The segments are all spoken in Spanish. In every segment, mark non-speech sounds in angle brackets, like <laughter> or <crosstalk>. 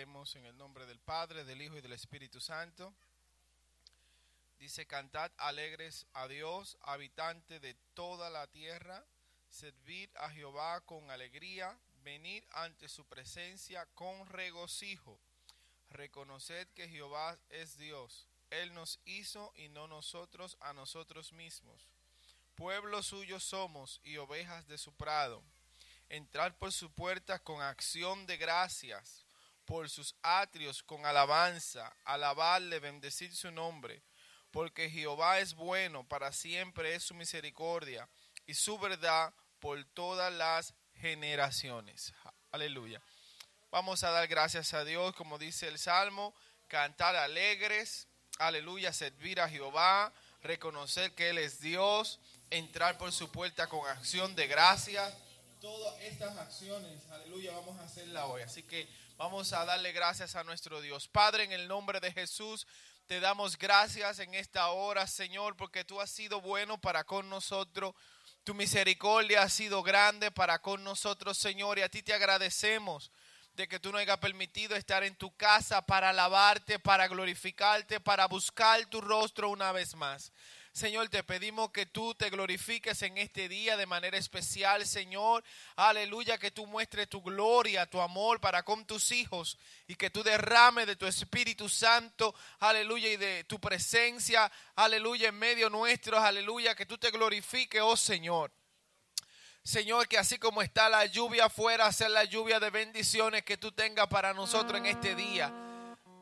En el nombre del Padre, del Hijo y del Espíritu Santo. Dice, cantad alegres a Dios, habitante de toda la tierra, servid a Jehová con alegría, venid ante su presencia con regocijo. Reconoced que Jehová es Dios, Él nos hizo y no nosotros a nosotros mismos. Pueblo suyo somos y ovejas de su prado. Entrad por su puerta con acción de gracias por sus atrios con alabanza, alabarle, bendecir su nombre, porque Jehová es bueno, para siempre es su misericordia y su verdad por todas las generaciones. Aleluya. Vamos a dar gracias a Dios, como dice el Salmo, cantar alegres, aleluya, servir a Jehová, reconocer que Él es Dios, entrar por su puerta con acción de gracias. Todas estas acciones, aleluya, vamos a hacerla hoy. Así que Vamos a darle gracias a nuestro Dios. Padre, en el nombre de Jesús, te damos gracias en esta hora, Señor, porque tú has sido bueno para con nosotros. Tu misericordia ha sido grande para con nosotros, Señor, y a ti te agradecemos de que tú nos hayas permitido estar en tu casa para alabarte, para glorificarte, para buscar tu rostro una vez más. Señor, te pedimos que tú te glorifiques en este día de manera especial, Señor. Aleluya, que tú muestres tu gloria, tu amor para con tus hijos y que tú derrames de tu Espíritu Santo, aleluya, y de tu presencia, aleluya, en medio nuestro, aleluya, que tú te glorifiques, oh Señor. Señor, que así como está la lluvia afuera, sea la lluvia de bendiciones que tú tengas para nosotros en este día.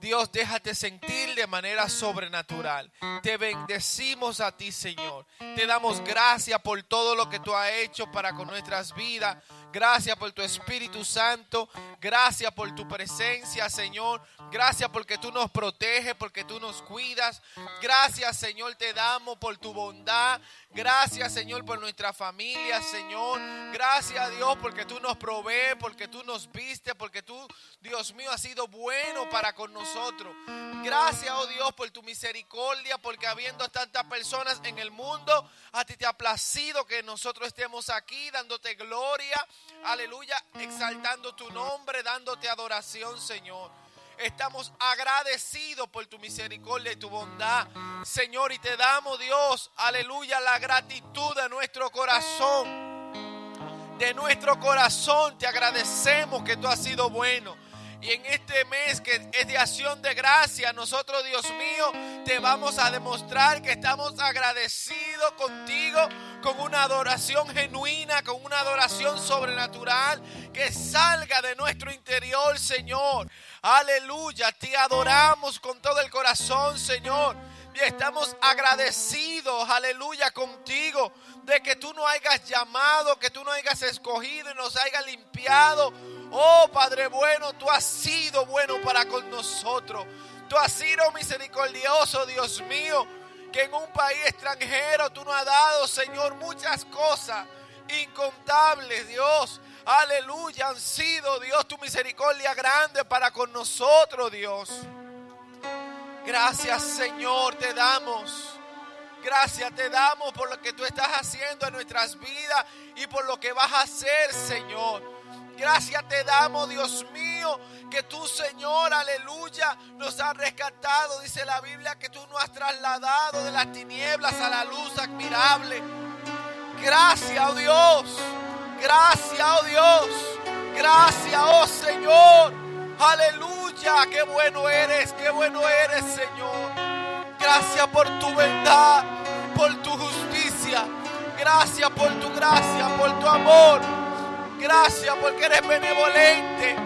Dios, déjate sentir de manera sobrenatural. Te bendecimos a ti, Señor. Te damos gracias por todo lo que tú has hecho para con nuestras vidas. Gracias por tu Espíritu Santo. Gracias por tu presencia, Señor. Gracias porque tú nos proteges, porque tú nos cuidas. Gracias, Señor, te damos por tu bondad. Gracias, Señor, por nuestra familia, Señor. Gracias, Dios, porque tú nos provees, porque tú nos viste, porque tú, Dios mío, has sido bueno para con nosotros. Gracias, oh Dios, por tu misericordia, porque habiendo tantas personas en el mundo, a ti te ha placido que nosotros estemos aquí dándote gloria. Aleluya, exaltando tu nombre, dándote adoración, Señor. Estamos agradecidos por tu misericordia y tu bondad, Señor, y te damos, Dios, aleluya, la gratitud de nuestro corazón. De nuestro corazón te agradecemos que tú has sido bueno. Y en este mes que es de acción de gracia, nosotros, Dios mío, te vamos a demostrar que estamos agradecidos contigo con una adoración genuina, con una adoración sobrenatural que salga de nuestro interior, Señor. Aleluya, te adoramos con todo el corazón, Señor. Y estamos agradecidos, aleluya, contigo de que tú nos hayas llamado, que tú nos hayas escogido y nos hayas limpiado. Oh Padre bueno, tú has sido bueno para con nosotros. Tú has sido misericordioso, Dios mío, que en un país extranjero tú nos has dado, Señor, muchas cosas incontables, Dios. Aleluya, han sido, Dios, tu misericordia grande para con nosotros, Dios. Gracias, Señor, te damos. Gracias te damos por lo que tú estás haciendo en nuestras vidas y por lo que vas a hacer, Señor. Gracias te damos, Dios mío, que tú, Señor, aleluya, nos has rescatado. Dice la Biblia que tú nos has trasladado de las tinieblas a la luz admirable. Gracias, oh Dios. Gracias, oh Dios. Gracias, oh Señor. Aleluya. Qué bueno eres, qué bueno eres, Señor. Gracias por tu verdad, por tu justicia. Gracias por tu gracia, por tu amor. Gracias porque eres benevolente.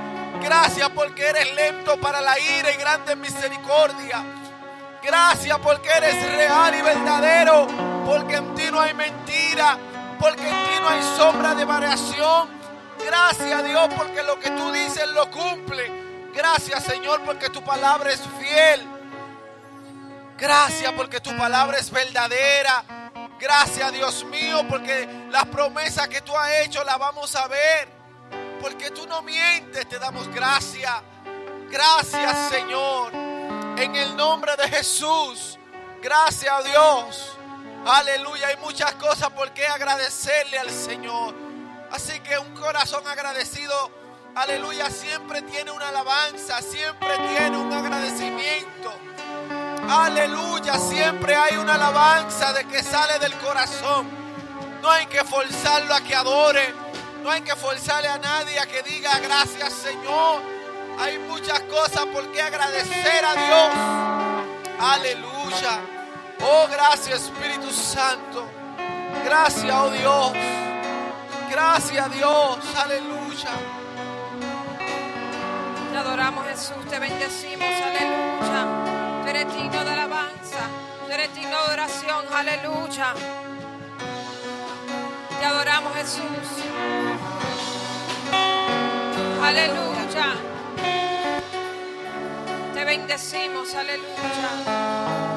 Gracias porque eres lento para la ira y grande misericordia. Gracias porque eres real y verdadero. Porque en ti no hay mentira porque en ti no hay sombra de variación. Gracias Dios porque lo que tú dices lo cumple. Gracias Señor porque tu palabra es fiel. Gracias porque tu palabra es verdadera. Gracias Dios mío porque las promesas que tú has hecho las vamos a ver. Porque tú no mientes, te damos gracias. Gracias Señor. En el nombre de Jesús. Gracias a Dios. Aleluya, hay muchas cosas por qué agradecerle al Señor. Así que un corazón agradecido aleluya, siempre tiene una alabanza, siempre tiene un agradecimiento. Aleluya, siempre hay una alabanza de que sale del corazón. No hay que forzarlo a que adore. No hay que forzarle a nadie a que diga gracias Señor. Hay muchas cosas por qué agradecer a Dios. Aleluya. Oh, gracias Espíritu Santo. Gracias, oh Dios. Gracias Dios. Aleluya. Te adoramos Jesús, te bendecimos, aleluya. Tú eres digno de alabanza, tú eres digno de oración, aleluya. Te adoramos Jesús. Aleluya. Te bendecimos, aleluya.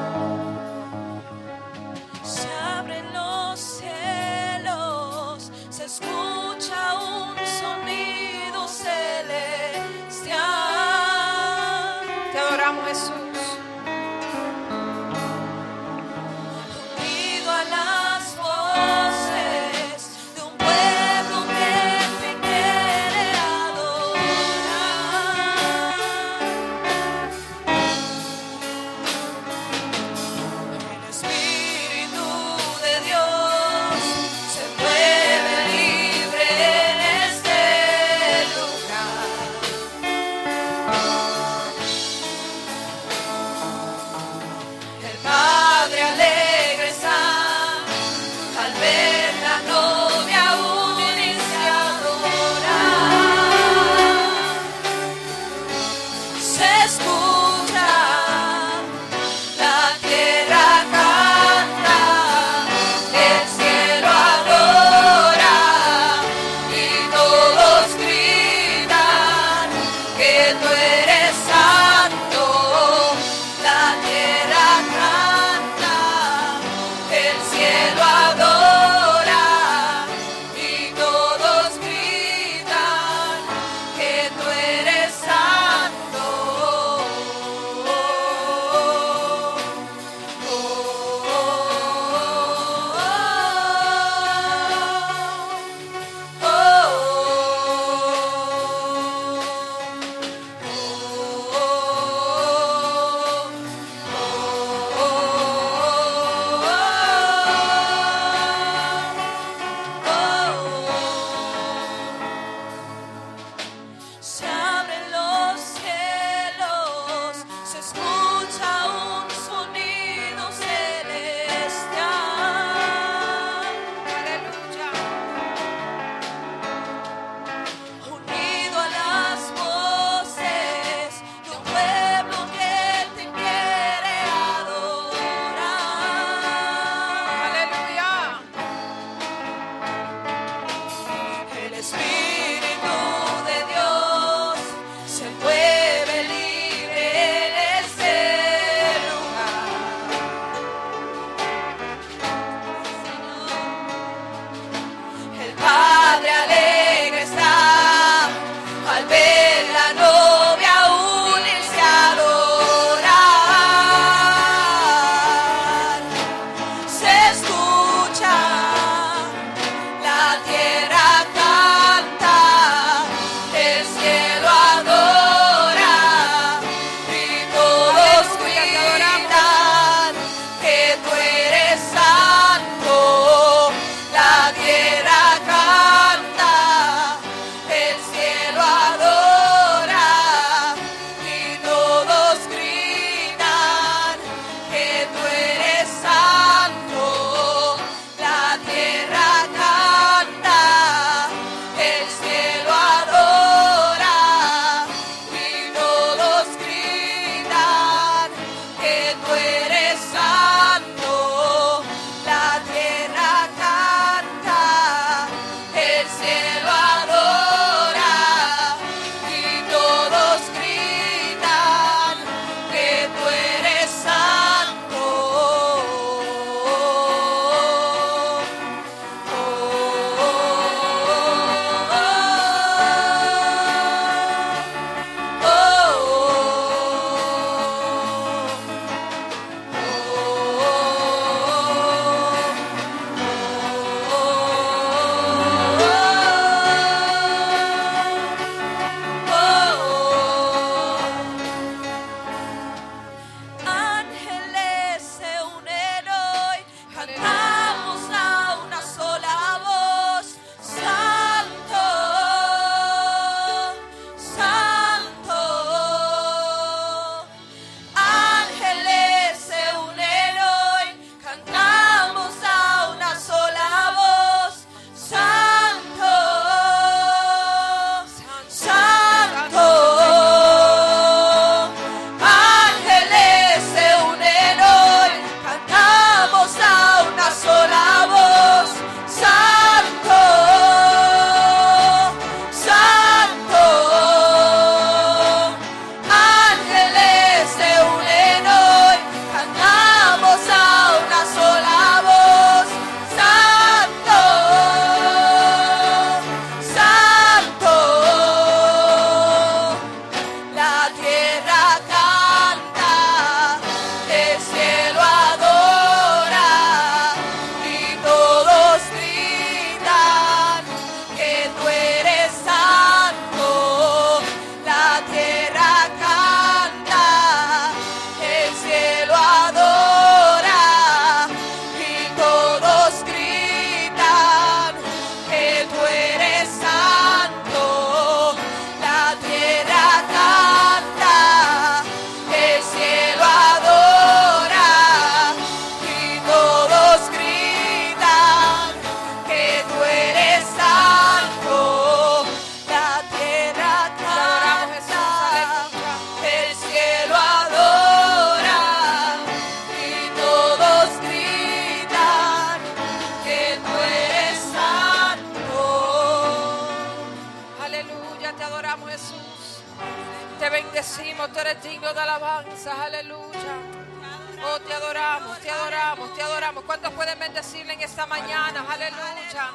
Bendecirle en esta mañana? Aleluya.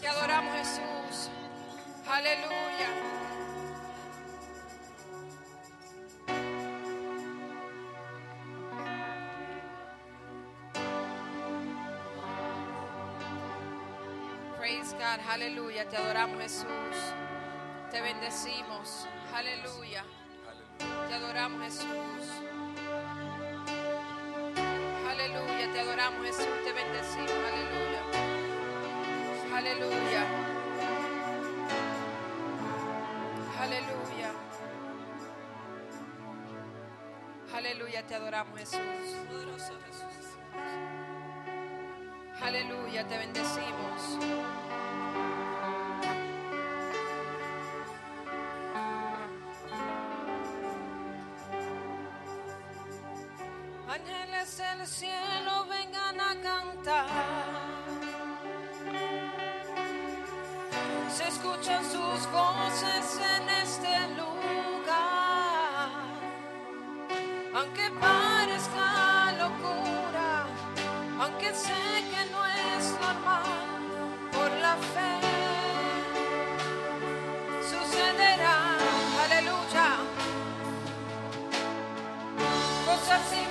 Te adoramos, Jesús. Aleluya. Praise God, aleluya. Te adoramos, Jesús. Te bendecimos. Aleluya. Te adoramos, Jesús. Aleluya, te adoramos, Jesús. Te bendecimos. Aleluya. Aleluya. Aleluya. Aleluya, te adoramos, Jesús. Poderoso Jesús. Aleluya, te bendecimos. Del cielo vengan a cantar. Se escuchan sus voces en este lugar. Aunque parezca locura, aunque sé que no es normal, por la fe sucederá, aleluya, cosas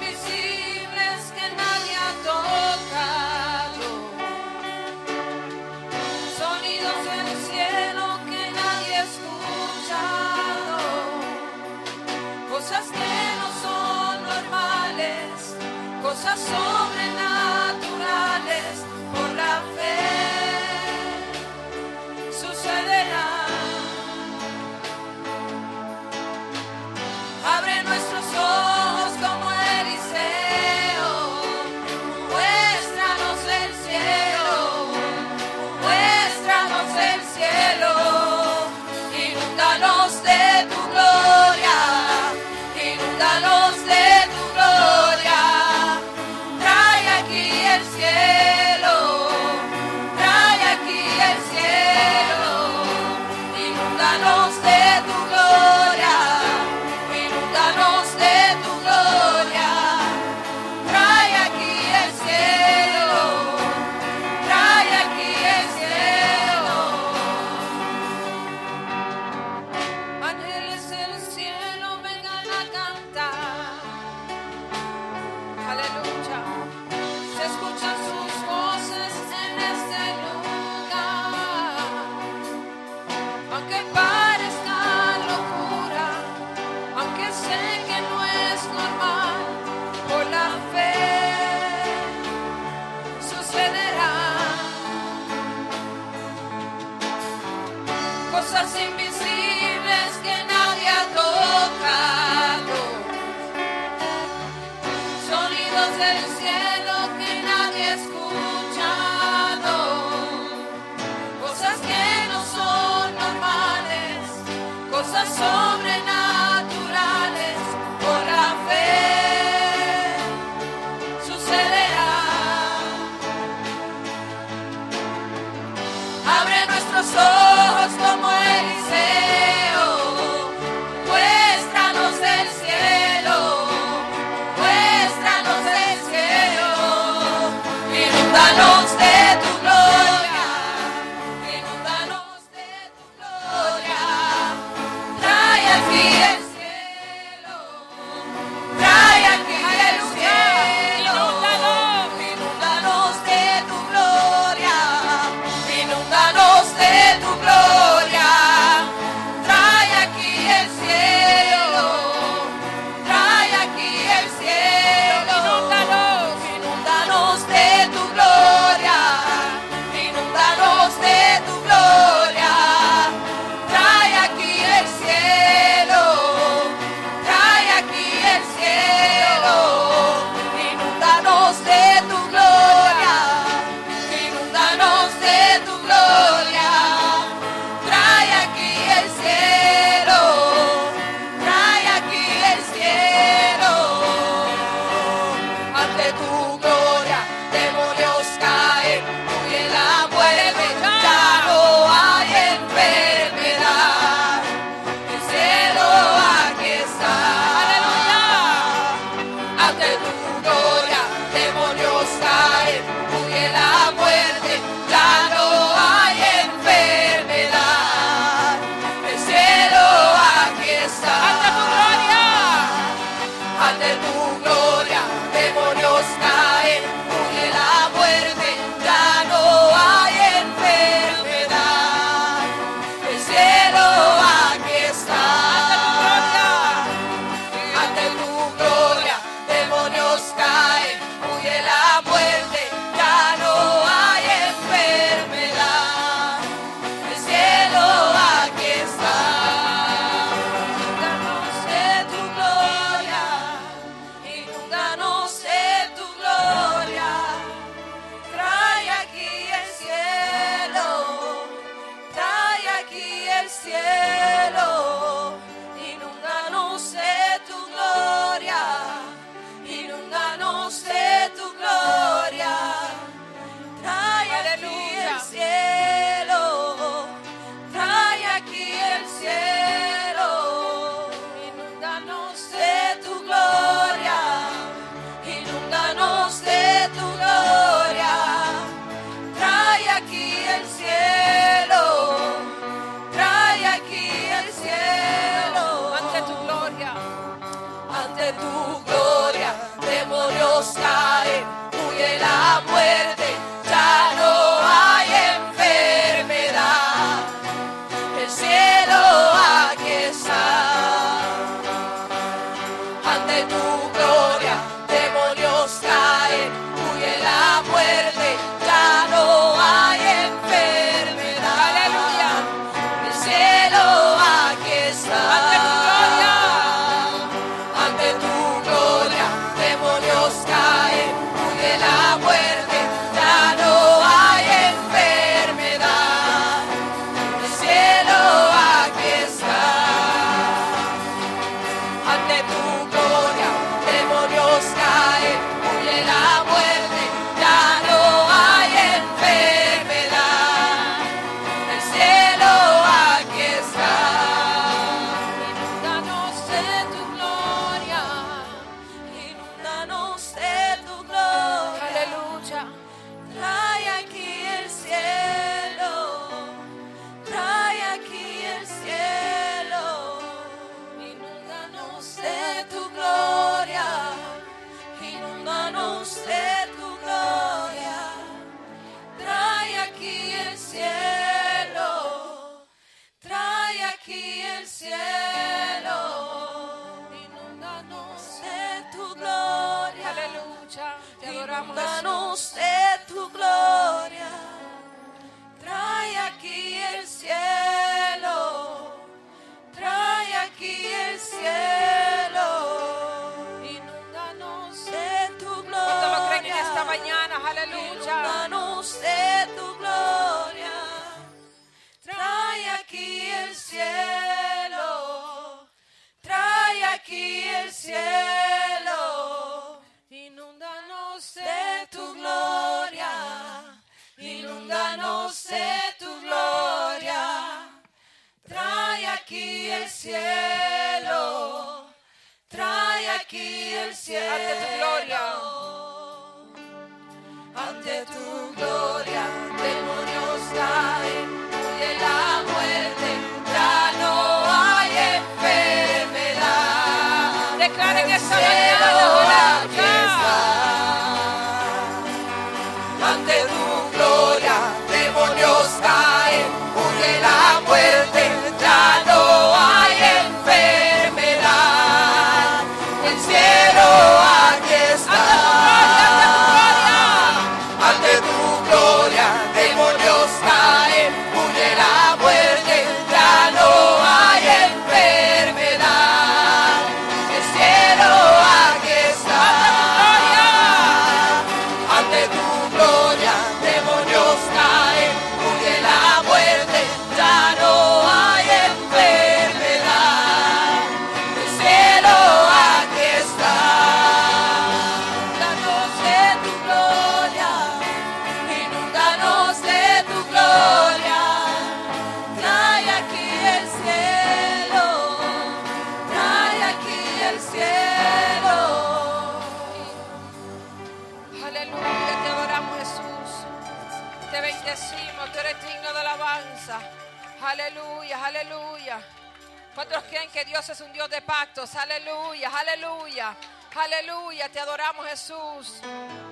cosas sobrenaturales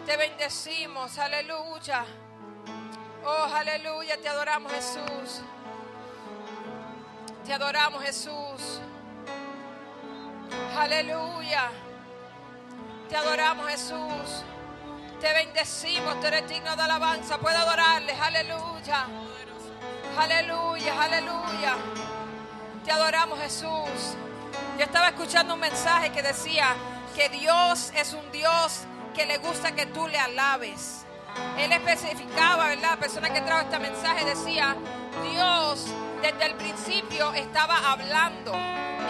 Te bendecimos, aleluya. Oh, aleluya, te adoramos Jesús. Te adoramos Jesús. Aleluya. Te adoramos Jesús. Te bendecimos, tú eres digno de alabanza. Puedo adorarles, aleluya. Aleluya, aleluya. Te adoramos Jesús. Yo estaba escuchando un mensaje que decía que Dios es un Dios que le gusta que tú le alabes. Él especificaba, ¿verdad? La persona que trajo este mensaje decía, Dios desde el principio estaba hablando.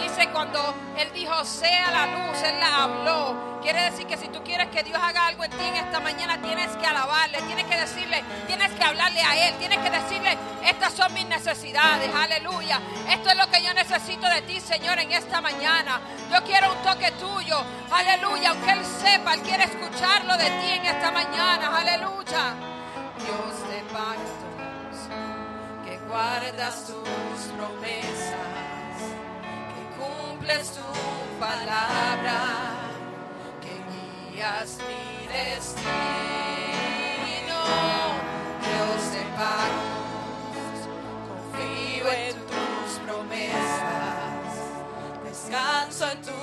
Dice cuando Él dijo, sea la luz, Él la habló. Quiere decir que si tú quieres que Dios haga algo en ti en esta mañana, tienes que alabarle, tienes que decirle, tienes que hablarle a Él, tienes que decirle, estas son mis necesidades, aleluya. Esto es lo que yo necesito de ti, Señor, en esta mañana. Yo quiero un toque tuyo, aleluya. Aunque Él sepa, Él quiere escucharlo de ti en esta mañana, aleluya. Dios de pactos, que guardas tus promesas, que cumples tu palabra. guías mi destino, Dios de pactos, confío en tus promesas, descanso en tu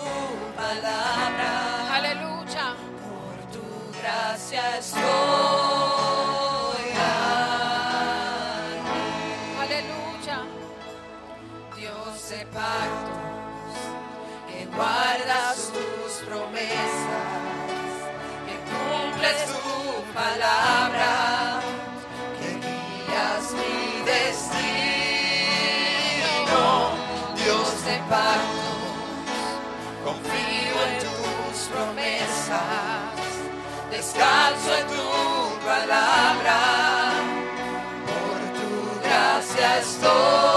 palabra, Aleluya. por tu gracia estoy pactos, que guardas tus promesas, que cumples tu palabra, que guías mi destino. Dios de pactos, confío en tus promesas, descanso en tu palabra, por tu gracia estoy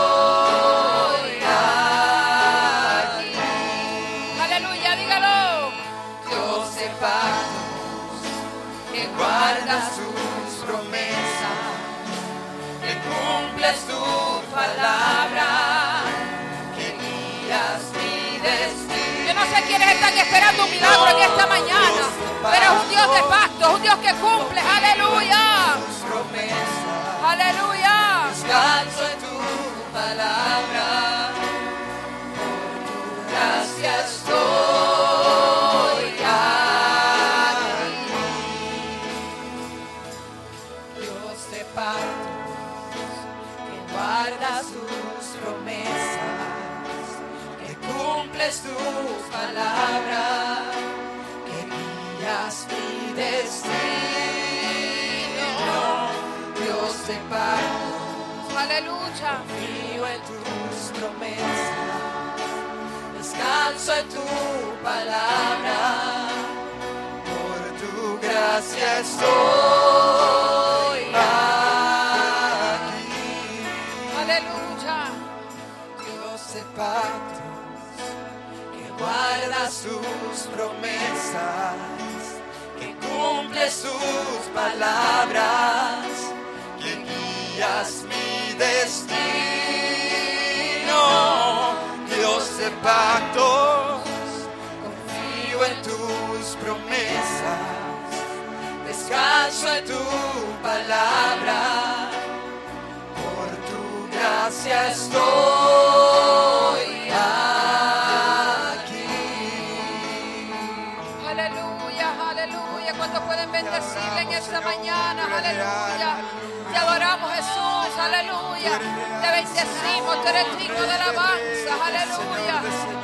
esperando un milagro en esta mañana, pero es un Dios de pacto, es un Dios que cumple. Aleluya. Aleluya. descanso en tu palabra, por tu gracia estoy aquí. Dios de pactos, que guardas tus promesas, que cumples tu palabra, que guías mi destino. Dios de pactos, Aleluya. confío en tus promesas, descanso en tu palabra, por tu gracia estoy promesas, que cumples tus palabras, que guías mi destino. Dios de pactos, confío en tus promesas, descanso en tu palabra por tu gracia estoy esta mañana? Aleluya. Te adoramos Jesús, aleluya. Te bendecimos, tú eres digno de alabanza, aleluya.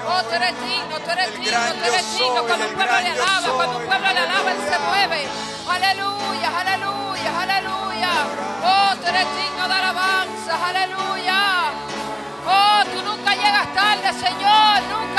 Oh, tú eres digno, tú eres digno, tú eres digno. Cuando un pueblo le alaba, cuando un pueblo le alaba, Él se mueve. Aleluya, aleluya, aleluya. Oh, tú eres digno de alabanza, aleluya. Oh, tú nunca llegas tarde, Señor, nunca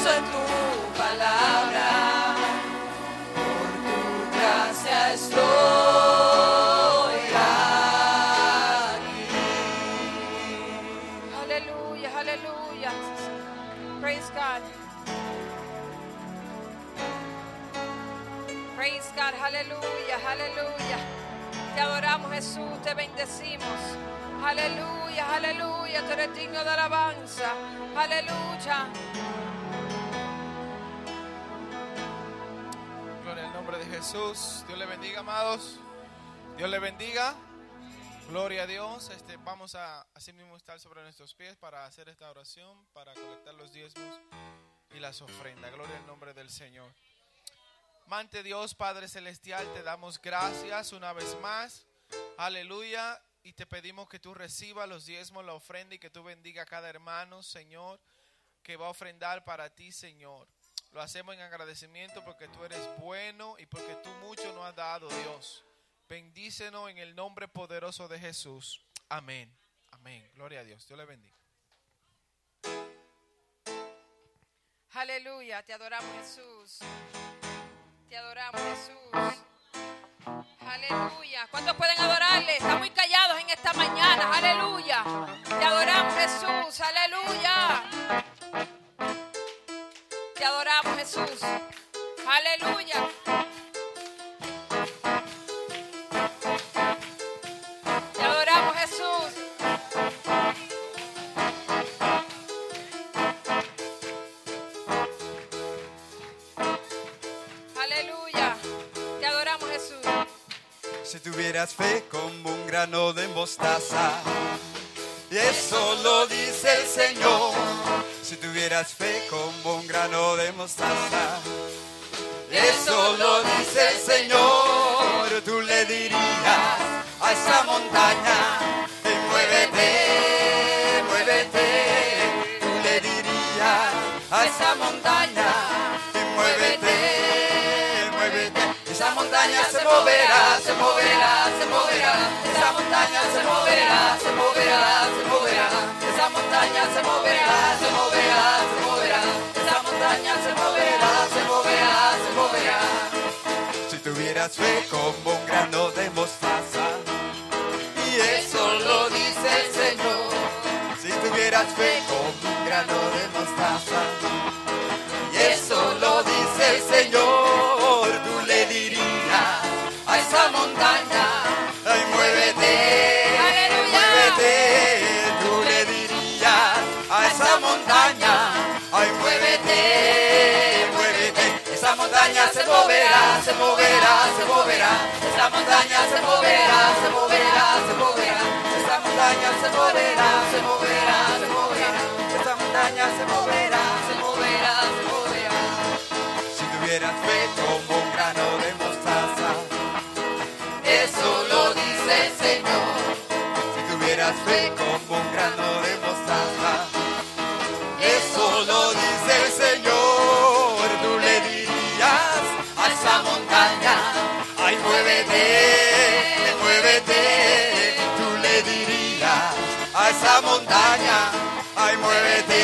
descanso en tu palabra, por tu gracia estoy aquí. Aleluya, aleluya. Praise God. Praise God, aleluya, aleluya. Te adoramos Jesús, te bendecimos. Aleluya, aleluya, tú eres digno de alabanza. Aleluya. Gloria al nombre de Jesús. Dios le bendiga, amados. Dios le bendiga. Gloria a Dios. Este, vamos a así mismo estar sobre nuestros pies para hacer esta oración, para colectar los diezmos y las ofrendas. Gloria al nombre del Señor. Mante Dios, Padre Celestial, te damos gracias una vez más. Aleluya. Y te pedimos que tú recibas los diezmos, la ofrenda y que tú bendiga a cada hermano, Señor, que va a ofrendar para ti, Señor. Lo hacemos en agradecimiento porque tú eres bueno y porque tú mucho nos has dado, Dios. Bendícenos en el nombre poderoso de Jesús. Amén. Amén. Gloria a Dios. Dios le bendiga. Aleluya, te adoramos Jesús. Te adoramos Jesús. Aleluya. ¿Cuántos pueden adorar? esta mañana. Aleluya. Te adoramos Jesús. Aleluya. Te adoramos Jesús. Aleluya. Te adoramos Jesús. Aleluya. Te adoramos Jesús. Si tuvieras fe como un grano de mostaza, y eso lo dice el Señor. Si tuvieras fe como un grano de mostaza, eso lo dice el Señor, tú le dirías a esa montaña, "Ey, muévete, muévete, tú le dirías a esa montaña, montaña se moverá, se moverá, se moverá, esa montaña se moverá, se moverá, se moverá, esa montaña se moverá, se moverá, se moverá, esa montaña se moverá, se moverá, se moverá. Si tuvieras fe como un grano de mostaza, y eso lo dice el Señor. Si tuvieras fe como un grano de mostaza, y eso lo dice el Señor, montaña se moverá, se moverá, se moverá, esa montaña se moverá, se moverá, se moverá, esa montaña se moverá, se moverá, se moverá, esa montaña se moverá, se moverá, se moverá. Si tuvieras fe como un grano de mostaza, eso lo dice el Señor. Si tuvieras fe como un grano esa montaña, ay muévete,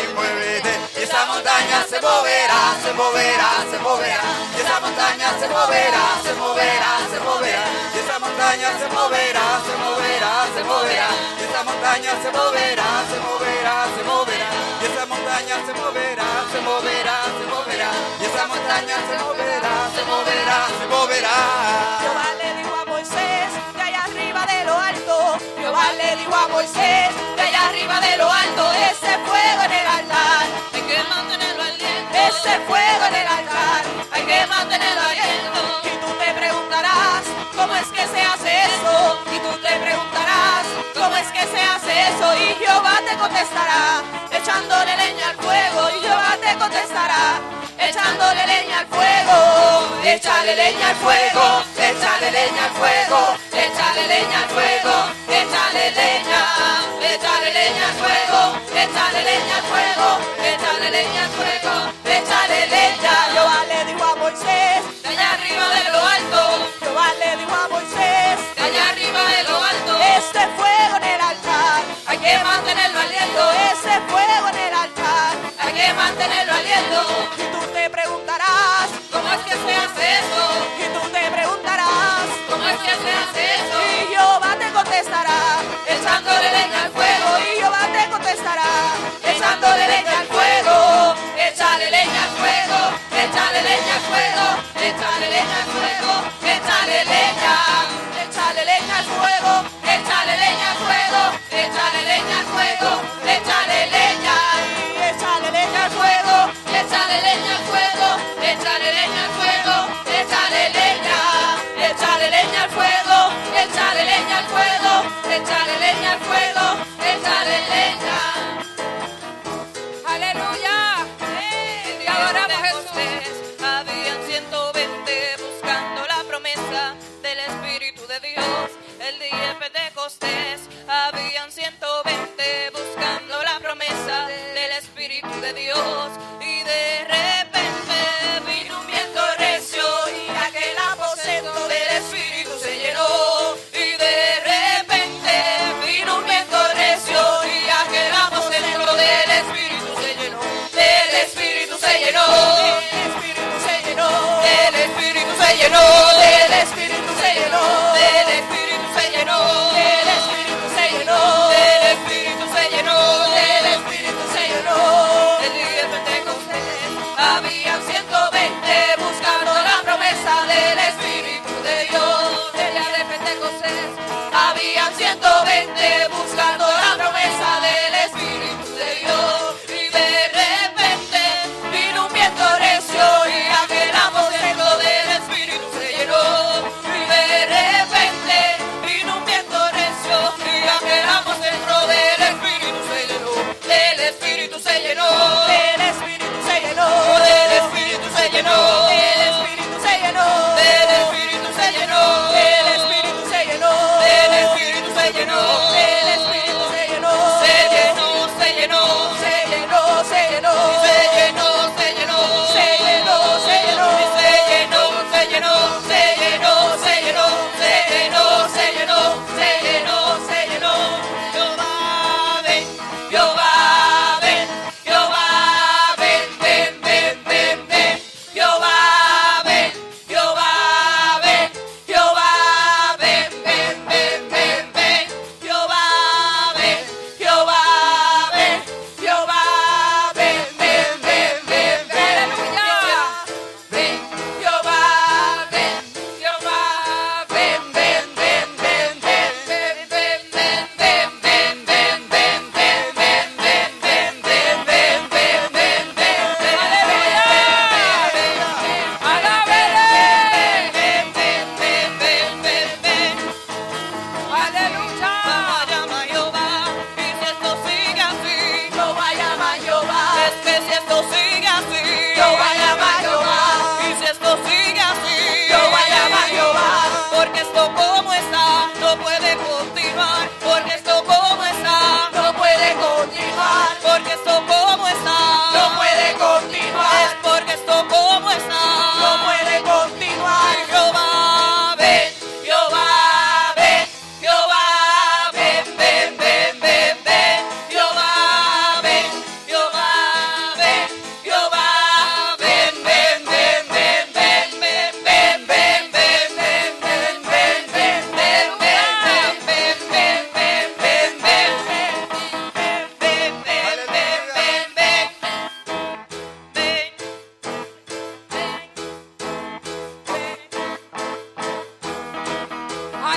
y muévete. Esa montaña se moverá, se moverá, se moverá. Y esa montaña se moverá, se moverá, se moverá. Y esa montaña se moverá, se moverá, se moverá. Y esa montaña se moverá, se moverá, se moverá. Y esa montaña se moverá, se moverá, se moverá. Y esa montaña se moverá, se moverá, se moverá. Moisés de allá arriba de lo alto. Jehová le dijo a Moisés de allá arriba de lo alto. Ese fuego en el altar. Hay que mantenerlo ardiendo. Ese fuego en el altar. Hay que mantenerlo ardiendo. Y tú te preguntarás cómo es que se hace eso. Y tú te preguntarás cómo es que se hace eso. Y Jehová te contestará echándole leña al fuego. Y Jehová te contestará echándole leña al fuego. Échale leña al fuego, échale leña al fuego, échale leña al fuego, échale leña, échale leña al fuego, échale leña al fuego, échale leña al fuego, échale leña. Jehová le dijo a Moisés, de allá arriba de lo alto, Jehová le dijo a Moisés, de allá arriba de lo alto, este fuego en el altar, hay que mantenerlo aliento, ese fuego en el altar, hay que mantenerlo aliento. Y tú te preguntarás, ¿cómo es que se hace eso? Y tú te preguntarás, ¿cómo es que se hace eso? Y Jehová te contestará, echándole leña al fuego. Y Jehová te contestará, echándole leña al fuego. Échale leña al fuego, échale leña al fuego, échale leña al fuego, échale leña, échale leña al fuego, échale leña al fuego, échale leña al fuego, échale se llenó del Espíritu se llenó del Espíritu se llenó del Espíritu se llenó del Espíritu se llenó del Espíritu se llenó. El día de Pentecostés habían 120 buscando la promesa del Espíritu de Dios. El día de Pentecostés habían 120 buscando la promesa del Espíritu de Dios.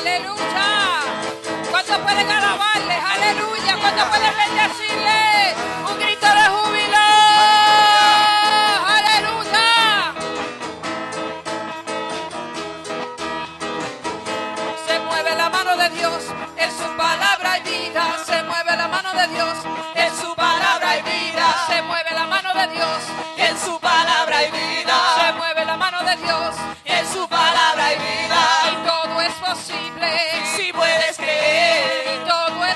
Aleluya. ¿Cuántos pueden alabarle? Aleluya. ¿Cuántos pueden bendecirle? Un grito de júbilo. Aleluya. Se mueve la mano de Dios. En su palabra hay vida. Se mueve la mano de Dios. En su palabra hay vida. Se mueve la mano de Dios. En su palabra hay Se vida. mueve la mano de Dios. En su palabra hay Y vida. todo es posible.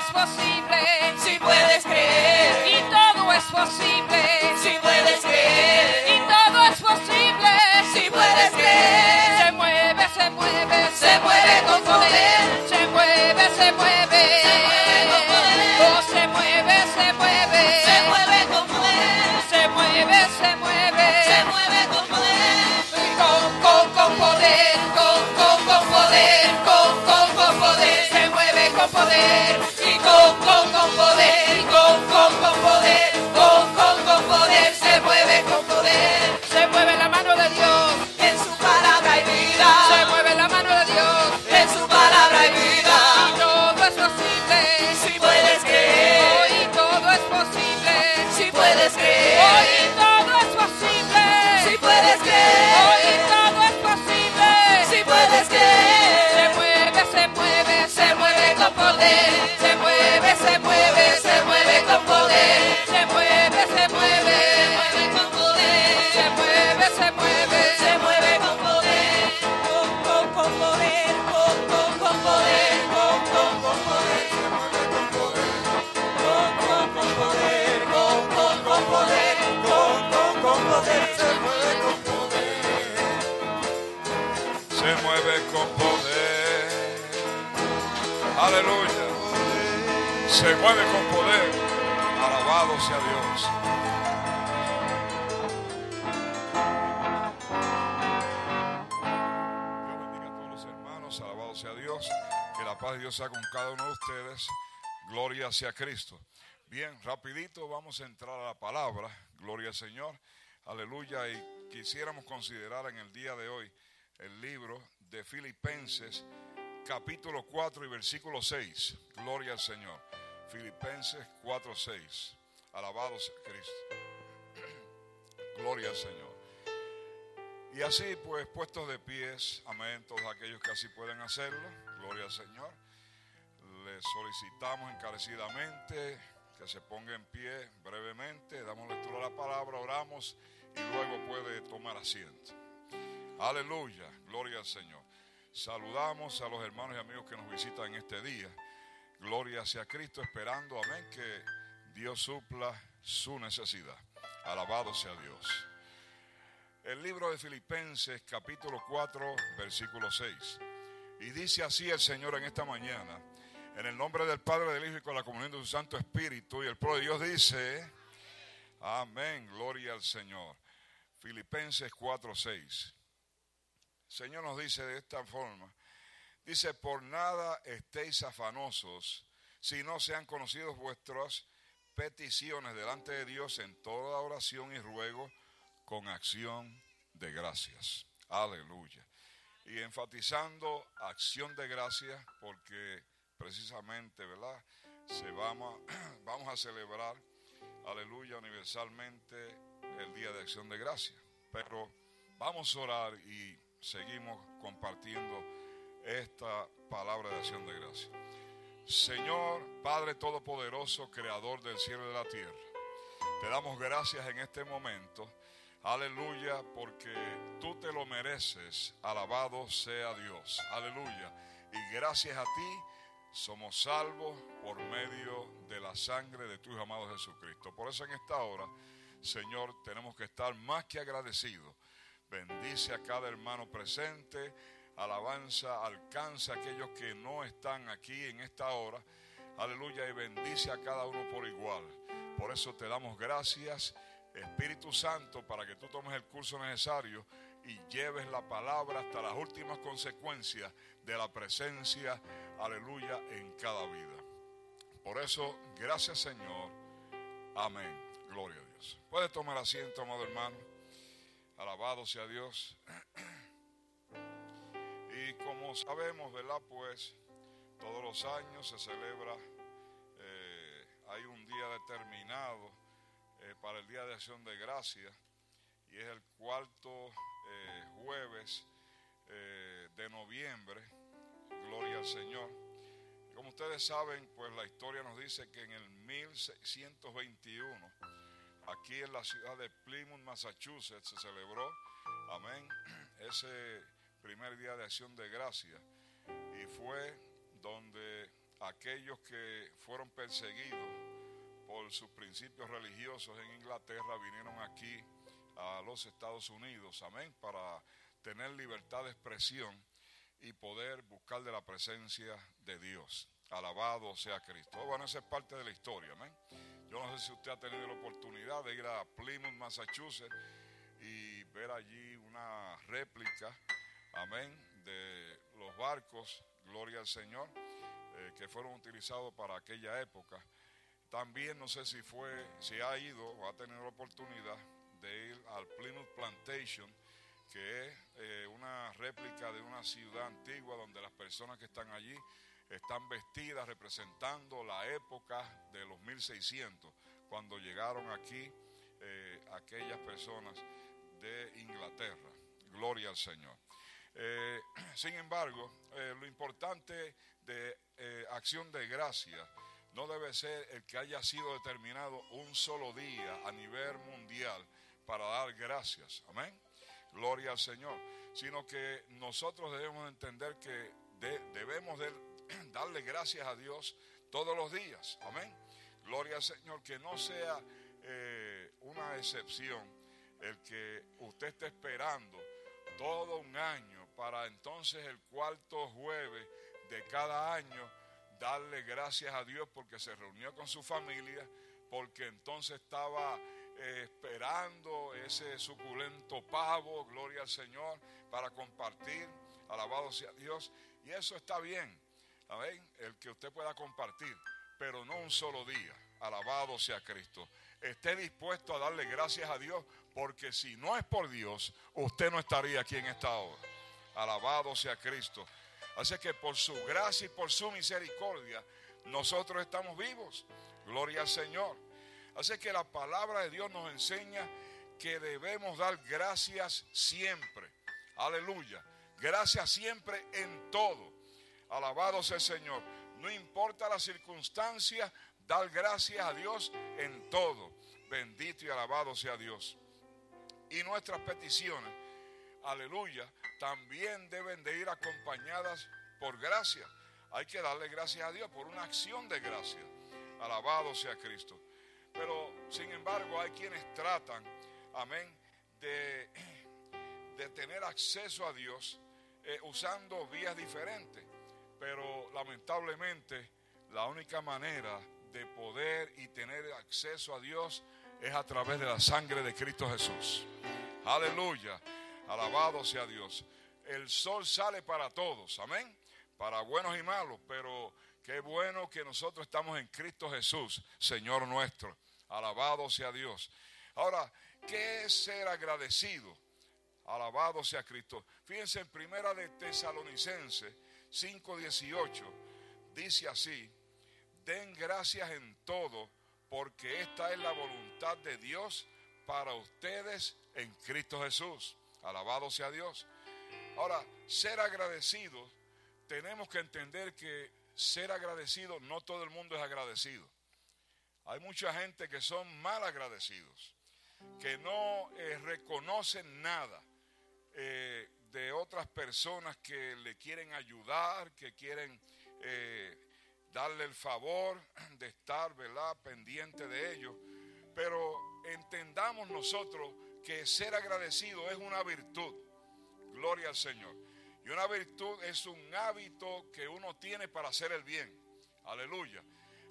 Si puedes creer. Y todo es posible. Si puedes Y creer. todo es posible. Si puedes creer. Se mueve, se mueve, Se mueve con poder. Se mueve, se mueve. mueve poder. Oh, se mueve, se mueve. Se mueve con poder. Se mueve, se mueve. Se mueve con poder. Con poder, Y con, con, con poder. Y con, con, con poder. Con, con, con poder. Se mueve con poder. se mueve la mano de Dios, En su palabra se vida. mueve la mano de Dios, En su palabra y vida. todo es posible, con poder. Aleluya. Se mueve con poder. Alabado sea Dios. Dios bendiga a todos los hermanos. Alabado sea Dios. Que la paz de Dios sea con cada uno de ustedes. Gloria sea Cristo. Bien, rapidito vamos a entrar a la palabra. Gloria al Señor. Aleluya. Y quisiéramos considerar en el día de hoy el libro de Filipenses, capítulo 4 y versículo 6. Gloria al Señor. Filipenses 4, 6. Alabado sea Cristo. <clears throat> Gloria al Señor. Y así pues, puestos de pies, amén, todos aquellos que así pueden hacerlo, gloria al Señor. Les solicitamos encarecidamente que se ponga en pie brevemente, damos lectura a la palabra, oramos y luego puede tomar asiento. Aleluya, gloria al Señor. Saludamos a los hermanos y amigos que nos visitan este día. Gloria sea Cristo, esperando, amén, que Dios supla su necesidad. Alabado sea Dios. El libro de Filipenses capítulo 4 versículo 6. Y dice así el Señor en esta mañana, en el nombre del Padre, del Hijo y con la comunión de su Santo Espíritu. Y el pueblo de Dios dice, amén, gloria al Señor. Filipenses 4, 6. Señor nos dice de esta forma, dice, por nada estéis afanosos, si no sean conocidos vuestras peticiones delante de Dios en toda oración y ruego con acción de gracias. Aleluya. Y enfatizando acción de gracias porque precisamente, ¿verdad? Se vamos, <clears throat> vamos a celebrar, aleluya, universalmente el Día de Acción de Gracias. Pero vamos a orar y seguimos compartiendo esta palabra de acción de gracias. Señor, Padre Todopoderoso, Creador del cielo y de la tierra, te damos gracias en este momento. Aleluya, porque tú te lo mereces. Alabado sea Dios. Aleluya. Y gracias a ti somos salvos por medio de la sangre de tu amado Jesucristo. Por eso en esta hora, Señor, tenemos que estar más que agradecidos. Bendice a cada hermano presente. Alabanza alcanza a aquellos que no están aquí en esta hora. Aleluya. Y bendice a cada uno por igual. Por eso te damos gracias. Espíritu Santo, para que tú tomes el curso necesario y lleves la palabra hasta las últimas consecuencias de la presencia, aleluya, en cada vida. Por eso, gracias Señor. Amén. Gloria a Dios. Puede tomar asiento, amado hermano. Alabado sea Dios. Y como sabemos, ¿verdad? Pues todos los años se celebra, eh, hay un día determinado eh, para el Día de Acción de Gracia y es el cuarto eh, jueves de noviembre. Gloria al Señor. Como ustedes saben, pues la historia nos dice que en el 1621, aquí en la ciudad de Plymouth, Massachusetts, se celebró, amén, <clears throat> ese primer día de acción de gracia. Y fue donde aquellos que fueron perseguidos por sus principios religiosos en Inglaterra vinieron aquí a los Estados Unidos, amén, para tener libertad de expresión y poder buscar de la presencia de Dios. Alabado sea Cristo. Bueno, esa es parte de la historia, amén. Yo no sé si usted ha tenido la oportunidad de ir a Plymouth, Massachusetts y ver allí una réplica amén, de los barcos, gloria al Señor, eh, que fueron utilizados para aquella época. También no sé si fue, si ha ido o ha tenido la oportunidad de ir al Plymouth Plantation, que es eh, una réplica de una ciudad antigua donde las personas que están allí están vestidas representando la época de los 1600, cuando llegaron aquí eh, aquellas personas de Inglaterra. Gloria al Señor. Eh, <clears throat> sin embargo, eh, lo importante de acción de gracia no debe ser el que haya sido determinado un solo día a nivel mundial para dar gracias. Amén. Gloria al Señor. Sino que nosotros debemos entender que debemos de <clears throat> darle gracias a Dios todos los días. Amén. Gloria al Señor. Que no sea una excepción el que usted esté esperando todo un año para entonces el cuarto jueves de cada año darle gracias a Dios porque se reunió con su familia, porque entonces estaba eh, esperando ese suculento pavo, gloria al Señor, para compartir, alabado sea Dios. Y eso está bien, amén, el que usted pueda compartir, pero no un solo día, alabado sea Cristo. Esté dispuesto a darle gracias a Dios, porque si no es por Dios, usted no estaría aquí en esta hora. Alabado sea Cristo. Así que por su gracia y por su misericordia, nosotros estamos vivos. Gloria al Señor. Así que la palabra de Dios nos enseña que debemos dar gracias siempre. Aleluya. Gracias siempre en todo. Alabado sea el Señor. No importa la circunstancia, dar gracias a Dios en todo. Bendito y alabado sea Dios. Y nuestras peticiones, aleluya, también deben de ir acompañadas por gracia. Hay que darle gracias a Dios por una acción de gracia. Alabado sea Cristo. Pero, sin embargo, hay quienes tratan, amén, de, de tener acceso a Dios eh, usando vías diferentes. Pero lamentablemente, la única manera de poder y tener acceso a Dios es a través de la sangre de Cristo Jesús. Aleluya. Alabado sea Dios. El sol sale para todos, amén. Para buenos y malos, pero qué bueno que nosotros estamos en Cristo Jesús, Señor nuestro. Alabado sea Dios. Ahora, ¿qué es ser agradecido? Alabado sea Cristo. Fíjense en primera de Tesalonicense 5:18 dice así: Den gracias en todo, porque esta es la voluntad de Dios para ustedes en Cristo Jesús. Alabado sea Dios. Ahora, ser agradecido, tenemos que entender que ser agradecido, no todo el mundo es agradecido. Hay mucha gente que son mal agradecidos, que no eh, reconocen nada eh, de otras personas que le quieren ayudar, que quieren eh, darle el favor de estar, ¿verdad?, pendiente de ellos. Pero entendamos nosotros que ser agradecido es una virtud. Gloria al Señor. Y una virtud es un hábito que uno tiene para hacer el bien. Aleluya.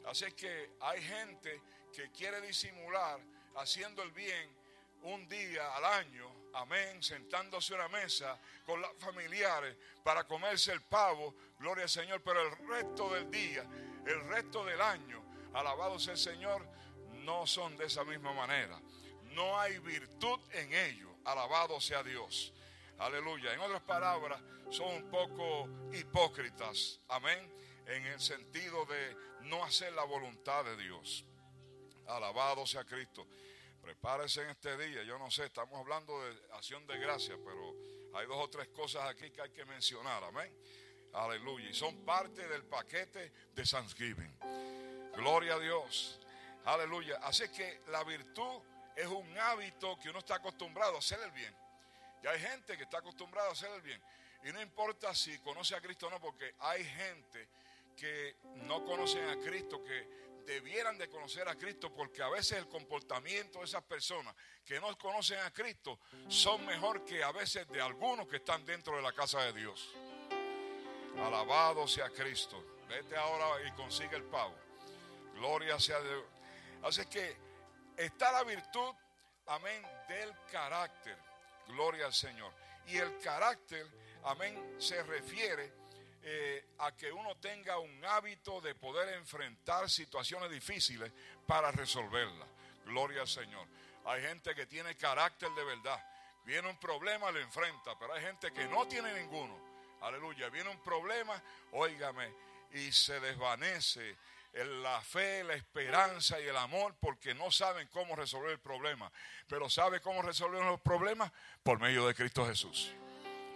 Así que hay gente que quiere disimular haciendo el bien un día al año, amén, sentándose a una mesa con las familiares para comerse el pavo, gloria al Señor, pero el resto del día, el resto del año, alabado sea el Señor, no son de esa misma manera. No hay virtud en ello. Alabado sea Dios. Aleluya. En otras palabras, son un poco hipócritas. Amén. En el sentido de no hacer la voluntad de Dios. Alabado sea Cristo. Prepárese en este día. Yo no sé, estamos hablando de acción de gracia, pero hay dos o tres cosas aquí que hay que mencionar. Amén. Aleluya. Y son parte del paquete de Thanksgiving. Gloria a Dios. Aleluya. Así que la virtud es un hábito que uno está acostumbrado a hacer el bien. Y hay gente que está acostumbrada a hacer el bien. Y no importa si conoce a Cristo o no, porque hay gente que no conocen a Cristo, que debieran de conocer a Cristo, porque a veces el comportamiento de esas personas que no conocen a Cristo son mejor que a veces de algunos que están dentro de la casa de Dios. Alabado sea Cristo. Vete ahora y consigue el pavo. Gloria sea Dios. Así que está la virtud, amén, del carácter. Gloria al Señor. Y el carácter, amén, se refiere eh, a que uno tenga un hábito de poder enfrentar situaciones difíciles para resolverlas. Gloria al Señor. Hay gente que tiene carácter de verdad. Viene un problema, lo enfrenta, pero hay gente que no tiene ninguno. Aleluya. Viene un problema, óigame, y se desvanece la fe, la esperanza y el amor porque no saben cómo resolver el problema. Pero ¿sabe cómo resolver los problemas? Por medio de Cristo Jesús.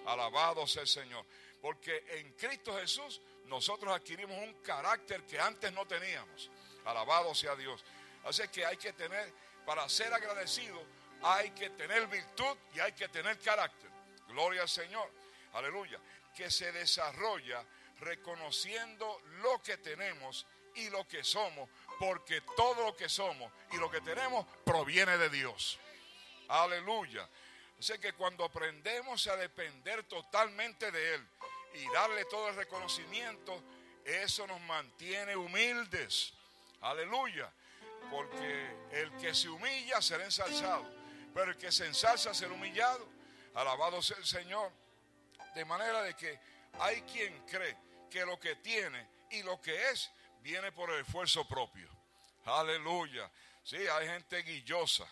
Alabado sea el Señor. Porque en Cristo Jesús nosotros adquirimos un carácter que antes no teníamos. Alabado sea Dios. Así que hay que tener, para ser agradecido, hay que tener virtud y hay que tener carácter. Gloria al Señor. Aleluya. Que se desarrolla reconociendo lo que tenemos y lo que somos, porque todo lo que somos y lo que tenemos proviene de Dios. Aleluya. Así que cuando aprendemos a depender totalmente de Él y darle todo el reconocimiento, eso nos mantiene humildes. Aleluya. Porque el que se humilla será ensalzado, pero el que se ensalza será humillado. Alabado sea el Señor. De manera de que hay quien cree que lo que tiene y lo que es viene por el esfuerzo propio. Aleluya. Sí, hay gente guillosa.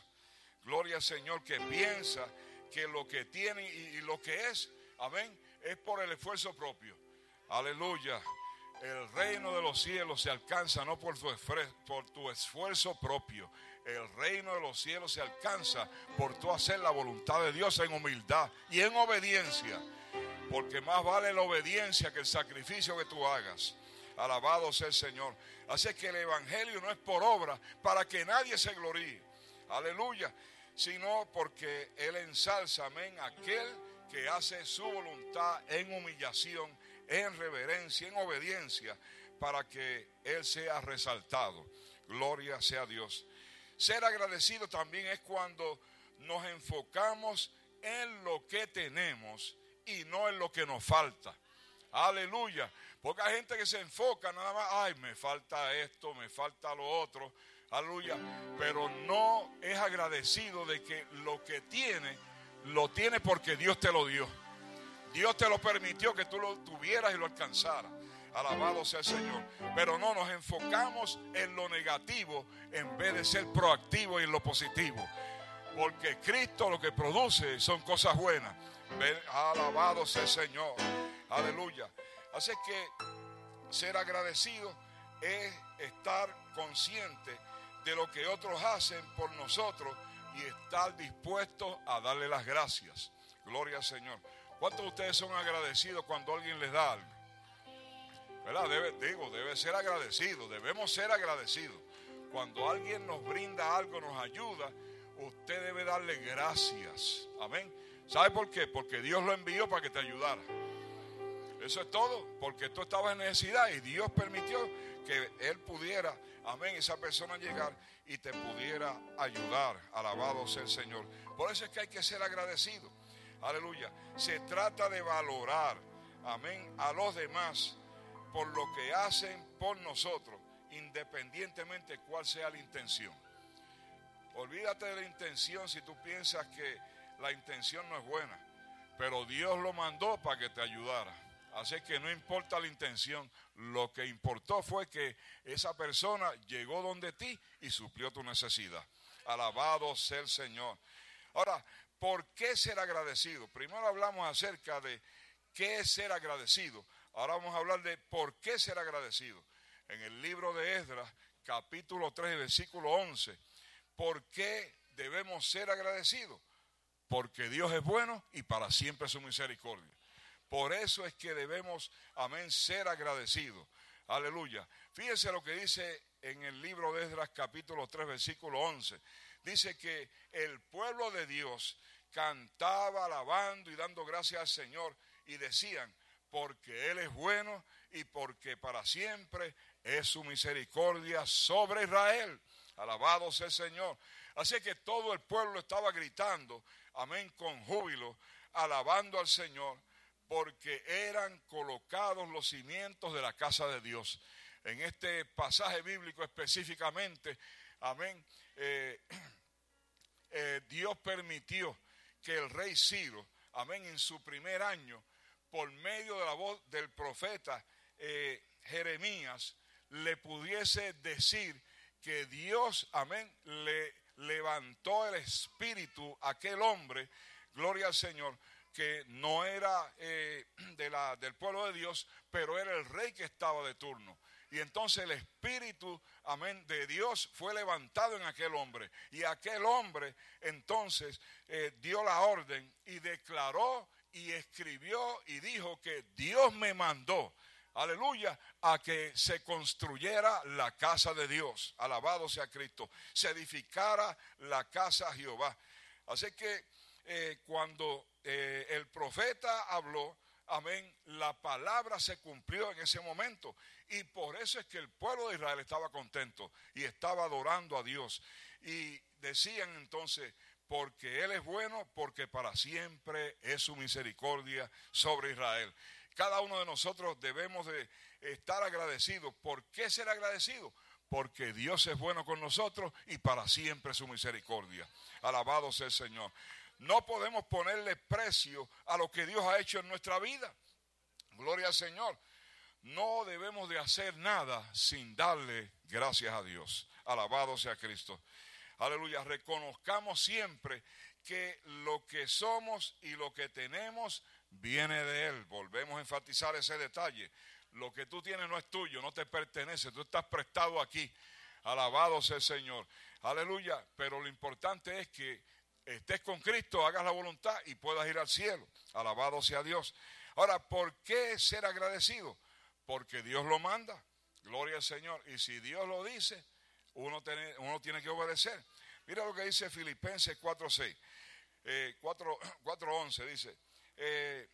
Gloria al Señor que piensa que lo que tiene y, lo que es, amén, es por el esfuerzo propio. Aleluya. El reino de los cielos se alcanza no por tu, por tu esfuerzo propio. El reino de los cielos se alcanza por tu hacer la voluntad de Dios en humildad y en obediencia. Porque más vale la obediencia que el sacrificio que tú hagas. Alabado sea el Señor. Así que el Evangelio no es por obra para que nadie se gloríe. Aleluya. Sino porque Él ensalza, amén, aquel que hace su voluntad en humillación, en reverencia, en obediencia, para que Él sea resaltado. Gloria sea Dios. Ser agradecido también es cuando nos enfocamos en lo que tenemos y no en lo que nos falta. Aleluya. Hay gente que se enfoca nada más, ay, me falta esto, me falta lo otro, aleluya. Pero no es agradecido de que lo que tiene, lo tiene porque Dios te lo dio. Dios te lo permitió que tú lo tuvieras y lo alcanzaras. Alabado sea el Señor. Pero no nos enfocamos en lo negativo en vez de ser proactivo y en lo positivo. Porque Cristo lo que produce son cosas buenas. Alabado sea el Señor. Aleluya. Así que ser agradecido es estar consciente de lo que otros hacen por nosotros y estar dispuestos a darle las gracias. Gloria al Señor. ¿Cuántos de ustedes son agradecidos cuando alguien les da algo? ¿Verdad? Debe, digo, debe ser agradecido, debemos ser agradecidos. Cuando alguien nos brinda algo, nos ayuda, usted debe darle gracias. Amén. ¿Sabe por qué? Porque Dios lo envió para que te ayudara. Eso es todo, porque tú estabas en necesidad y Dios permitió que Él pudiera, amén, esa persona llegar y te pudiera ayudar. Alabado sea el Señor. Por eso es que hay que ser agradecido. Aleluya. Se trata de valorar, amén, a los demás por lo que hacen por nosotros, independientemente cuál sea la intención. Olvídate de la intención si tú piensas que la intención no es buena, pero Dios lo mandó para que te ayudara. Así que no importa la intención, lo que importó fue que esa persona llegó donde ti y suplió tu necesidad. Alabado sea el Señor. Ahora, ¿por qué ser agradecido? Primero hablamos acerca de qué es ser agradecido. Ahora vamos a hablar de por qué ser agradecido. En el libro de Esdras, capítulo 3, versículo 11, ¿por qué debemos ser agradecidos? Porque Dios es bueno y para siempre su misericordia. Por eso es que debemos, amén, ser agradecidos. Aleluya. Fíjense lo que dice en el libro de Esdras capítulo 3 versículo 11. Dice que el pueblo de Dios cantaba alabando y dando gracias al Señor y decían, porque Él es bueno y porque para siempre es su misericordia sobre Israel. Alabado sea el Señor. Así que todo el pueblo estaba gritando, amén, con júbilo, alabando al Señor porque eran colocados los cimientos de la casa de Dios. En este pasaje bíblico específicamente, amén, eh, <clears throat> eh, Dios permitió que el rey Ciro, amén, en su primer año, por medio de la voz del profeta eh, Jeremías, le pudiese decir que Dios, amén, le levantó el espíritu a aquel hombre, gloria al Señor, que no era eh, <clears throat> de la, del pueblo de Dios, pero era el rey que estaba de turno. Y entonces el espíritu, amén, de Dios fue levantado en aquel hombre. Y aquel hombre entonces eh, dio la orden y declaró y escribió y dijo que Dios me mandó, aleluya, a que se construyera la casa de Dios. Alabado sea Cristo. Se edificara la casa a Jehová. Así que eh, cuando eh, el profeta habló, amén, la palabra se cumplió en ese momento. Y por eso es que el pueblo de Israel estaba contento y estaba adorando a Dios. Y decían entonces, porque Él es bueno, porque para siempre es su misericordia sobre Israel. Cada uno de nosotros debemos de estar agradecidos. ¿Por qué ser agradecidos? Porque Dios es bueno con nosotros y para siempre su misericordia. Alabado sea el Señor. No podemos ponerle precio a lo que Dios ha hecho en nuestra vida. Gloria al Señor. No debemos de hacer nada sin darle gracias a Dios. Alabado sea Cristo. Aleluya. Reconozcamos siempre que lo que somos y lo que tenemos viene de Él. Volvemos a enfatizar ese detalle. Lo que tú tienes no es tuyo, no te pertenece. Tú estás prestado aquí. Alabado sea el Señor. Aleluya. Pero lo importante es que estés con Cristo, hagas la voluntad y puedas ir al cielo. Alabado sea Dios. Ahora, ¿por qué ser agradecido? Porque Dios lo manda. Gloria al Señor. Y si Dios lo dice, uno tiene, uno tiene que obedecer. Mira lo que dice Filipenses 4.6. Eh, 4.11 <clears throat> dice, eh,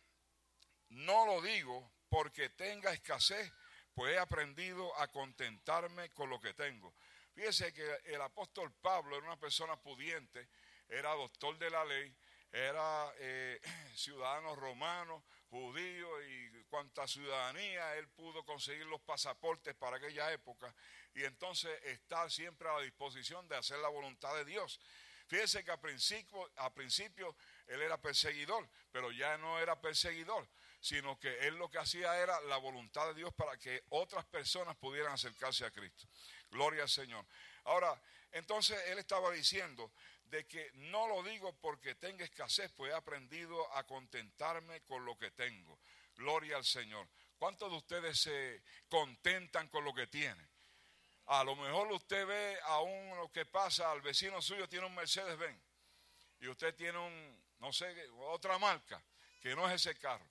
no lo digo porque tenga escasez, pues he aprendido a contentarme con lo que tengo. Fíjese que el apóstol Pablo era una persona pudiente, era doctor de la ley, era eh, <clears throat> ciudadano romano, judío y cuanta ciudadanía, él pudo conseguir los pasaportes para aquella época y entonces estar siempre a la disposición de hacer la voluntad de Dios. Fíjense que a principio, a principio él era perseguidor, pero ya no era perseguidor, sino que él lo que hacía era la voluntad de Dios para que otras personas pudieran acercarse a Cristo. Gloria al Señor. Ahora, entonces él estaba diciendo de que no lo digo porque tenga escasez, pues he aprendido a contentarme con lo que tengo. Gloria al Señor. ¿Cuántos de ustedes se contentan con lo que tienen? A lo mejor usted ve aún lo que pasa, al vecino suyo tiene un Mercedes Benz y usted tiene un, no sé, otra marca que no es ese carro.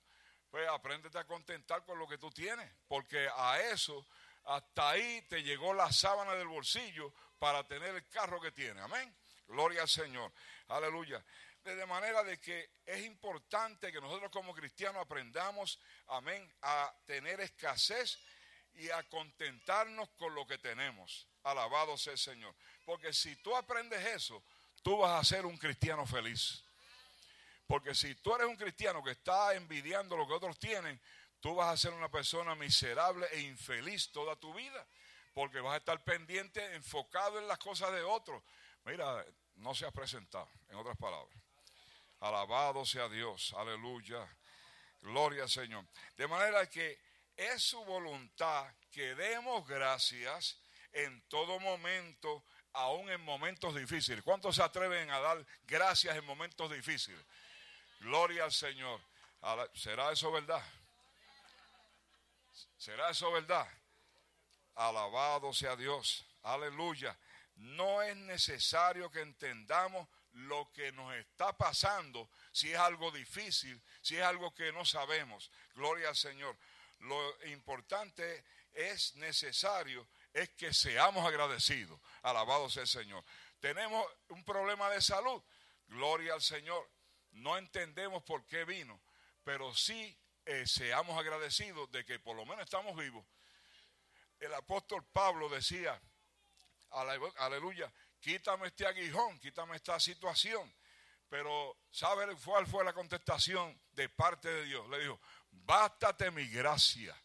Pues apréndete a contentar con lo que tú tienes, porque a eso, hasta ahí te llegó la sábana del bolsillo para tener el carro que tiene. Amén. Gloria al Señor. Aleluya. De manera de que es importante que nosotros como cristianos aprendamos, amén, a tener escasez y a contentarnos con lo que tenemos. Alabado sea el Señor. Porque si tú aprendes eso, tú vas a ser un cristiano feliz. Porque si tú eres un cristiano que está envidiando lo que otros tienen, tú vas a ser una persona miserable e infeliz toda tu vida. Porque vas a estar pendiente, enfocado en las cosas de otros. Mira, no se ha presentado, en otras palabras. Alabado sea Dios, aleluya, gloria al Señor. De manera que es su voluntad que demos gracias en todo momento, aún en momentos difíciles. ¿Cuántos se atreven a dar gracias en momentos difíciles? Gloria al Señor. ¿Será eso verdad? ¿Será eso verdad? Alabado sea Dios. Aleluya. No es necesario que entendamos lo que nos está pasando, si es algo difícil, si es algo que no sabemos. Gloria al Señor. Lo importante es necesario es que seamos agradecidos. Alabado sea el Señor. Tenemos un problema de salud. Gloria al Señor. No entendemos por qué vino, pero sí eh, seamos agradecidos de que por lo menos estamos vivos. El apóstol Pablo decía, aleluya, quítame este aguijón, quítame esta situación. Pero, ¿sabe cuál fue la contestación de parte de Dios? Le dijo, bástate mi gracia.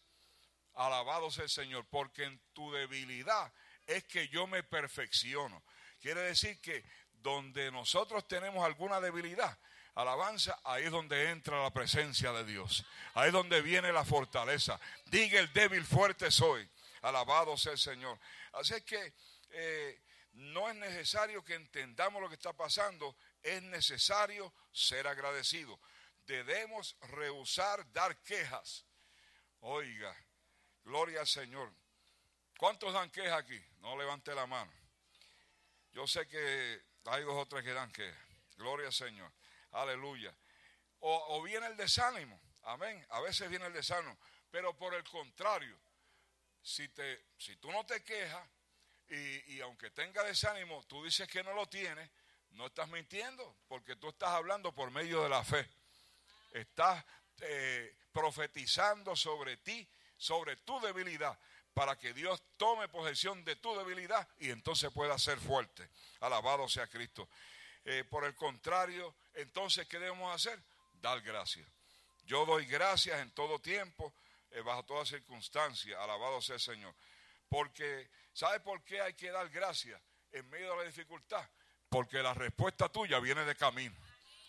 Alabado sea el Señor, porque en tu debilidad es que yo me perfecciono. Quiere decir que donde nosotros tenemos alguna debilidad, alabanza, ahí es donde entra la presencia de Dios. Ahí es donde viene la fortaleza. Diga el débil, fuerte soy. Alabado sea el Señor. Así que eh, no es necesario que entendamos lo que está pasando, es necesario ser agradecido. Debemos rehusar dar quejas. Oiga, gloria al Señor. ¿Cuántos dan quejas aquí? No levante la mano. Yo sé que hay dos o tres que dan quejas. Gloria al Señor. Aleluya. O, viene el desánimo. Amén. A veces viene el desánimo. Pero por el contrario, si, te, si tú no te quejas y, aunque tenga desánimo, tú dices que no lo tienes, no estás mintiendo, porque tú estás hablando por medio de la fe. Estás eh, profetizando sobre ti, sobre tu debilidad, para que Dios tome posesión de tu debilidad y entonces pueda ser fuerte. Alabado sea Cristo. Eh, por el contrario, entonces, ¿qué debemos hacer? Dar gracias. Yo doy gracias en todo tiempo, eh, bajo toda circunstancia. Alabado sea el Señor. Porque, ¿sabe por qué hay que dar gracias en medio de la dificultad? Porque la respuesta tuya viene de camino.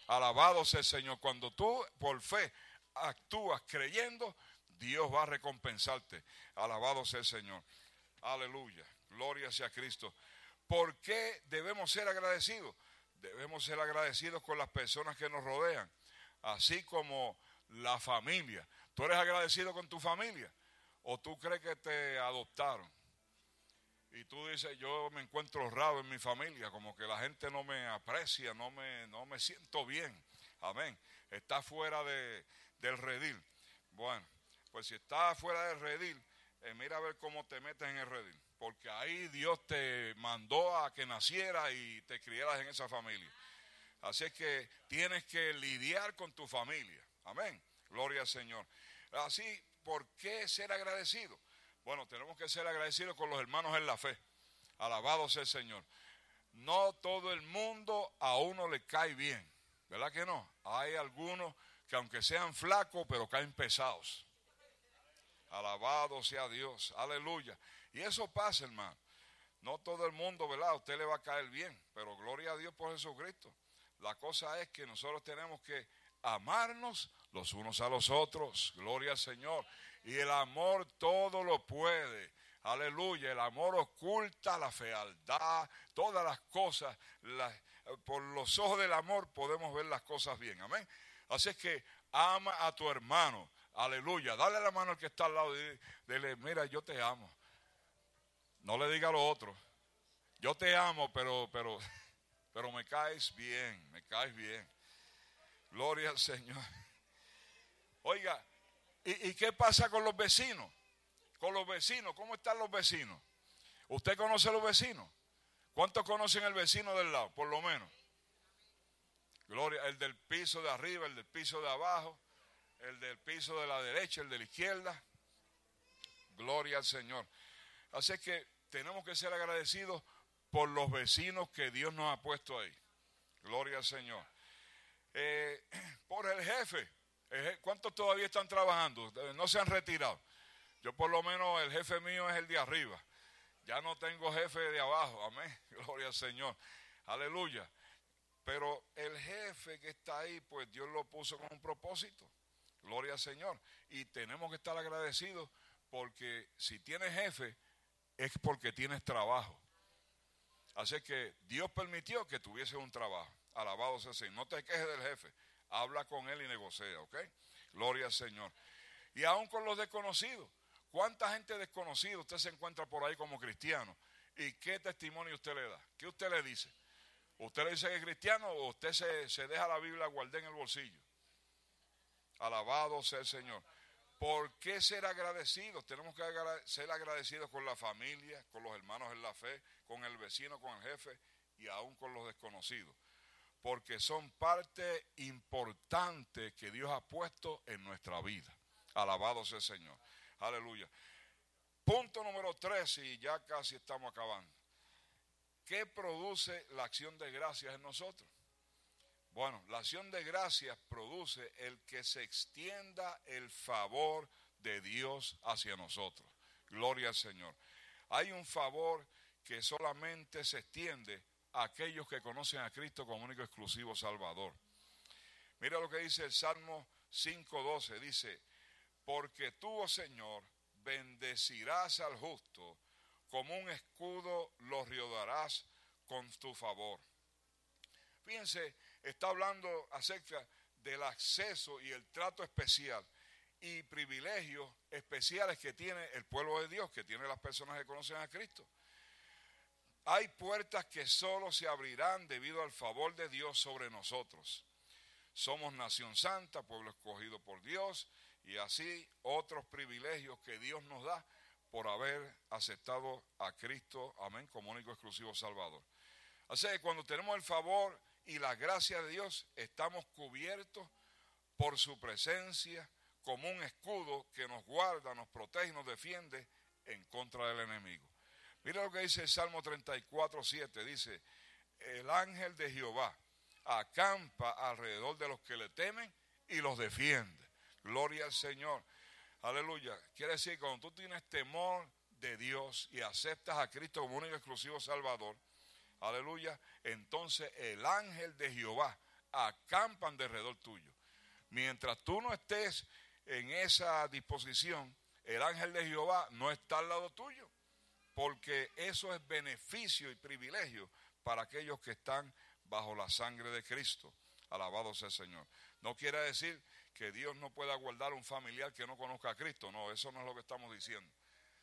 Alabado sea el Señor. Cuando tú por fe actúas creyendo, Dios va a recompensarte. Alabado sea el Señor. Aleluya. Gloria sea Cristo. ¿Por qué debemos ser agradecidos? Debemos ser agradecidos con las personas que nos rodean, así como la familia. ¿Tú eres agradecido con tu familia? ¿O tú crees que te adoptaron? Y tú dices, yo me encuentro raro en mi familia, como que la gente no me aprecia, no me, no me siento bien. Amén. Está fuera de, del redil. Bueno, pues si está fuera del redil, eh, mira a ver cómo te metes en el redil porque ahí Dios te mandó a que naciera y te criaras en esa familia. Así es que tienes que lidiar con tu familia. Amén. Gloria al Señor. Así, ¿por qué ser agradecido? Bueno, tenemos que ser agradecidos con los hermanos en la fe. Alabado sea el Señor. No todo el mundo a uno le cae bien. ¿Verdad que no? Hay algunos que aunque sean flacos, pero caen pesados. Alabado sea Dios. Aleluya. Y eso pasa, hermano. No todo el mundo, ¿verdad? A usted le va a caer bien, pero gloria a Dios por Jesucristo. La cosa es que nosotros tenemos que amarnos los unos a los otros. Gloria al Señor. Y el amor todo lo puede. Aleluya. El amor oculta la fealdad, todas las cosas. por los ojos del amor podemos ver las cosas bien. Amén. Así es que ama a tu hermano. Aleluya. Dale la mano al que está al lado dile, mira, yo te amo. No le diga lo otro. Yo te amo, pero, pero, <laughs> pero me caes bien, me caes bien. Gloria al Señor. Oiga, ¿y, ¿y, qué pasa con los vecinos? Con los vecinos, ¿cómo están los vecinos? ¿Usted conoce a los vecinos? ¿Cuántos conocen el vecino del lado? Por lo menos. Gloria, el del piso de arriba, el del piso de abajo, el del piso de la derecha, el de la izquierda. Gloria al Señor. Así que tenemos que ser agradecidos por los vecinos que Dios nos ha puesto ahí. Gloria al Señor. Eh, <clears throat> por el jefe. ¿Cuántos todavía están trabajando? No se han retirado. Yo por lo menos el jefe mío es el de arriba. Ya no tengo jefe de abajo. Amén. <laughs> Gloria al Señor. Aleluya. Pero el jefe que está ahí, pues Dios lo puso con un propósito. Gloria al Señor. Y tenemos que estar agradecidos porque si tienes jefe, es porque tienes trabajo. Así que Dios permitió que tuviese un trabajo. Alabado sea el. No te quejes del jefe. Habla con él y negocia, ¿ok? Gloria al Señor. Y aún con los desconocidos. ¿Cuánta gente desconocida usted se encuentra por ahí como cristiano? ¿Y qué testimonio usted le da? ¿Qué usted le dice? ¿Usted le dice que es cristiano o usted se, se deja la Biblia guardar en el bolsillo? Alabado sea el Señor. ¿Por qué ser agradecidos? Tenemos que ser agradecidos con la familia, con los hermanos en la fe, con el vecino, con el jefe y aún con los desconocidos. Porque son parte importante que Dios ha puesto en nuestra vida. Alabado sea el Señor. Aleluya. Punto número tres, y ya casi estamos acabando. ¿Qué produce la acción de gracias en nosotros? Bueno, la acción de gracias produce el que se extienda el favor de Dios hacia nosotros. Gloria al Señor. Hay un favor que solamente se extiende aquellos que conocen a Cristo como único exclusivo Salvador. Mira lo que dice el Salmo 5.12. Dice, porque tú, oh Señor, bendecirás al justo, como un escudo lo rodearás con tu favor. Fíjense, está hablando acerca del acceso y el trato especial y privilegios especiales que tiene el pueblo de Dios, que tiene las personas que conocen a Cristo. Hay puertas que solo se abrirán debido al favor de Dios sobre nosotros. Somos nación santa, pueblo escogido por Dios y así otros privilegios que Dios nos da por haber aceptado a Cristo, amén, como único exclusivo Salvador. Así que cuando tenemos el favor y la gracia de Dios, estamos cubiertos por su presencia como un escudo que nos guarda, nos protege y nos defiende en contra del enemigo. Mira lo que dice el Salmo 34, 7. Dice, el ángel de Jehová acampa alrededor de los que le temen y los defiende. Gloria al Señor. Aleluya. Quiere decir, cuando tú tienes temor de Dios y aceptas a Cristo como único exclusivo Salvador, aleluya, entonces el ángel de Jehová acampan de alrededor tuyo. Mientras tú no estés en esa disposición, el ángel de Jehová no está al lado tuyo, porque eso es beneficio y privilegio para aquellos que están bajo la sangre de Cristo. Alabado sea el Señor. No quiere decir que Dios no pueda guardar un familiar que no conozca a Cristo. No, eso no es lo que estamos diciendo.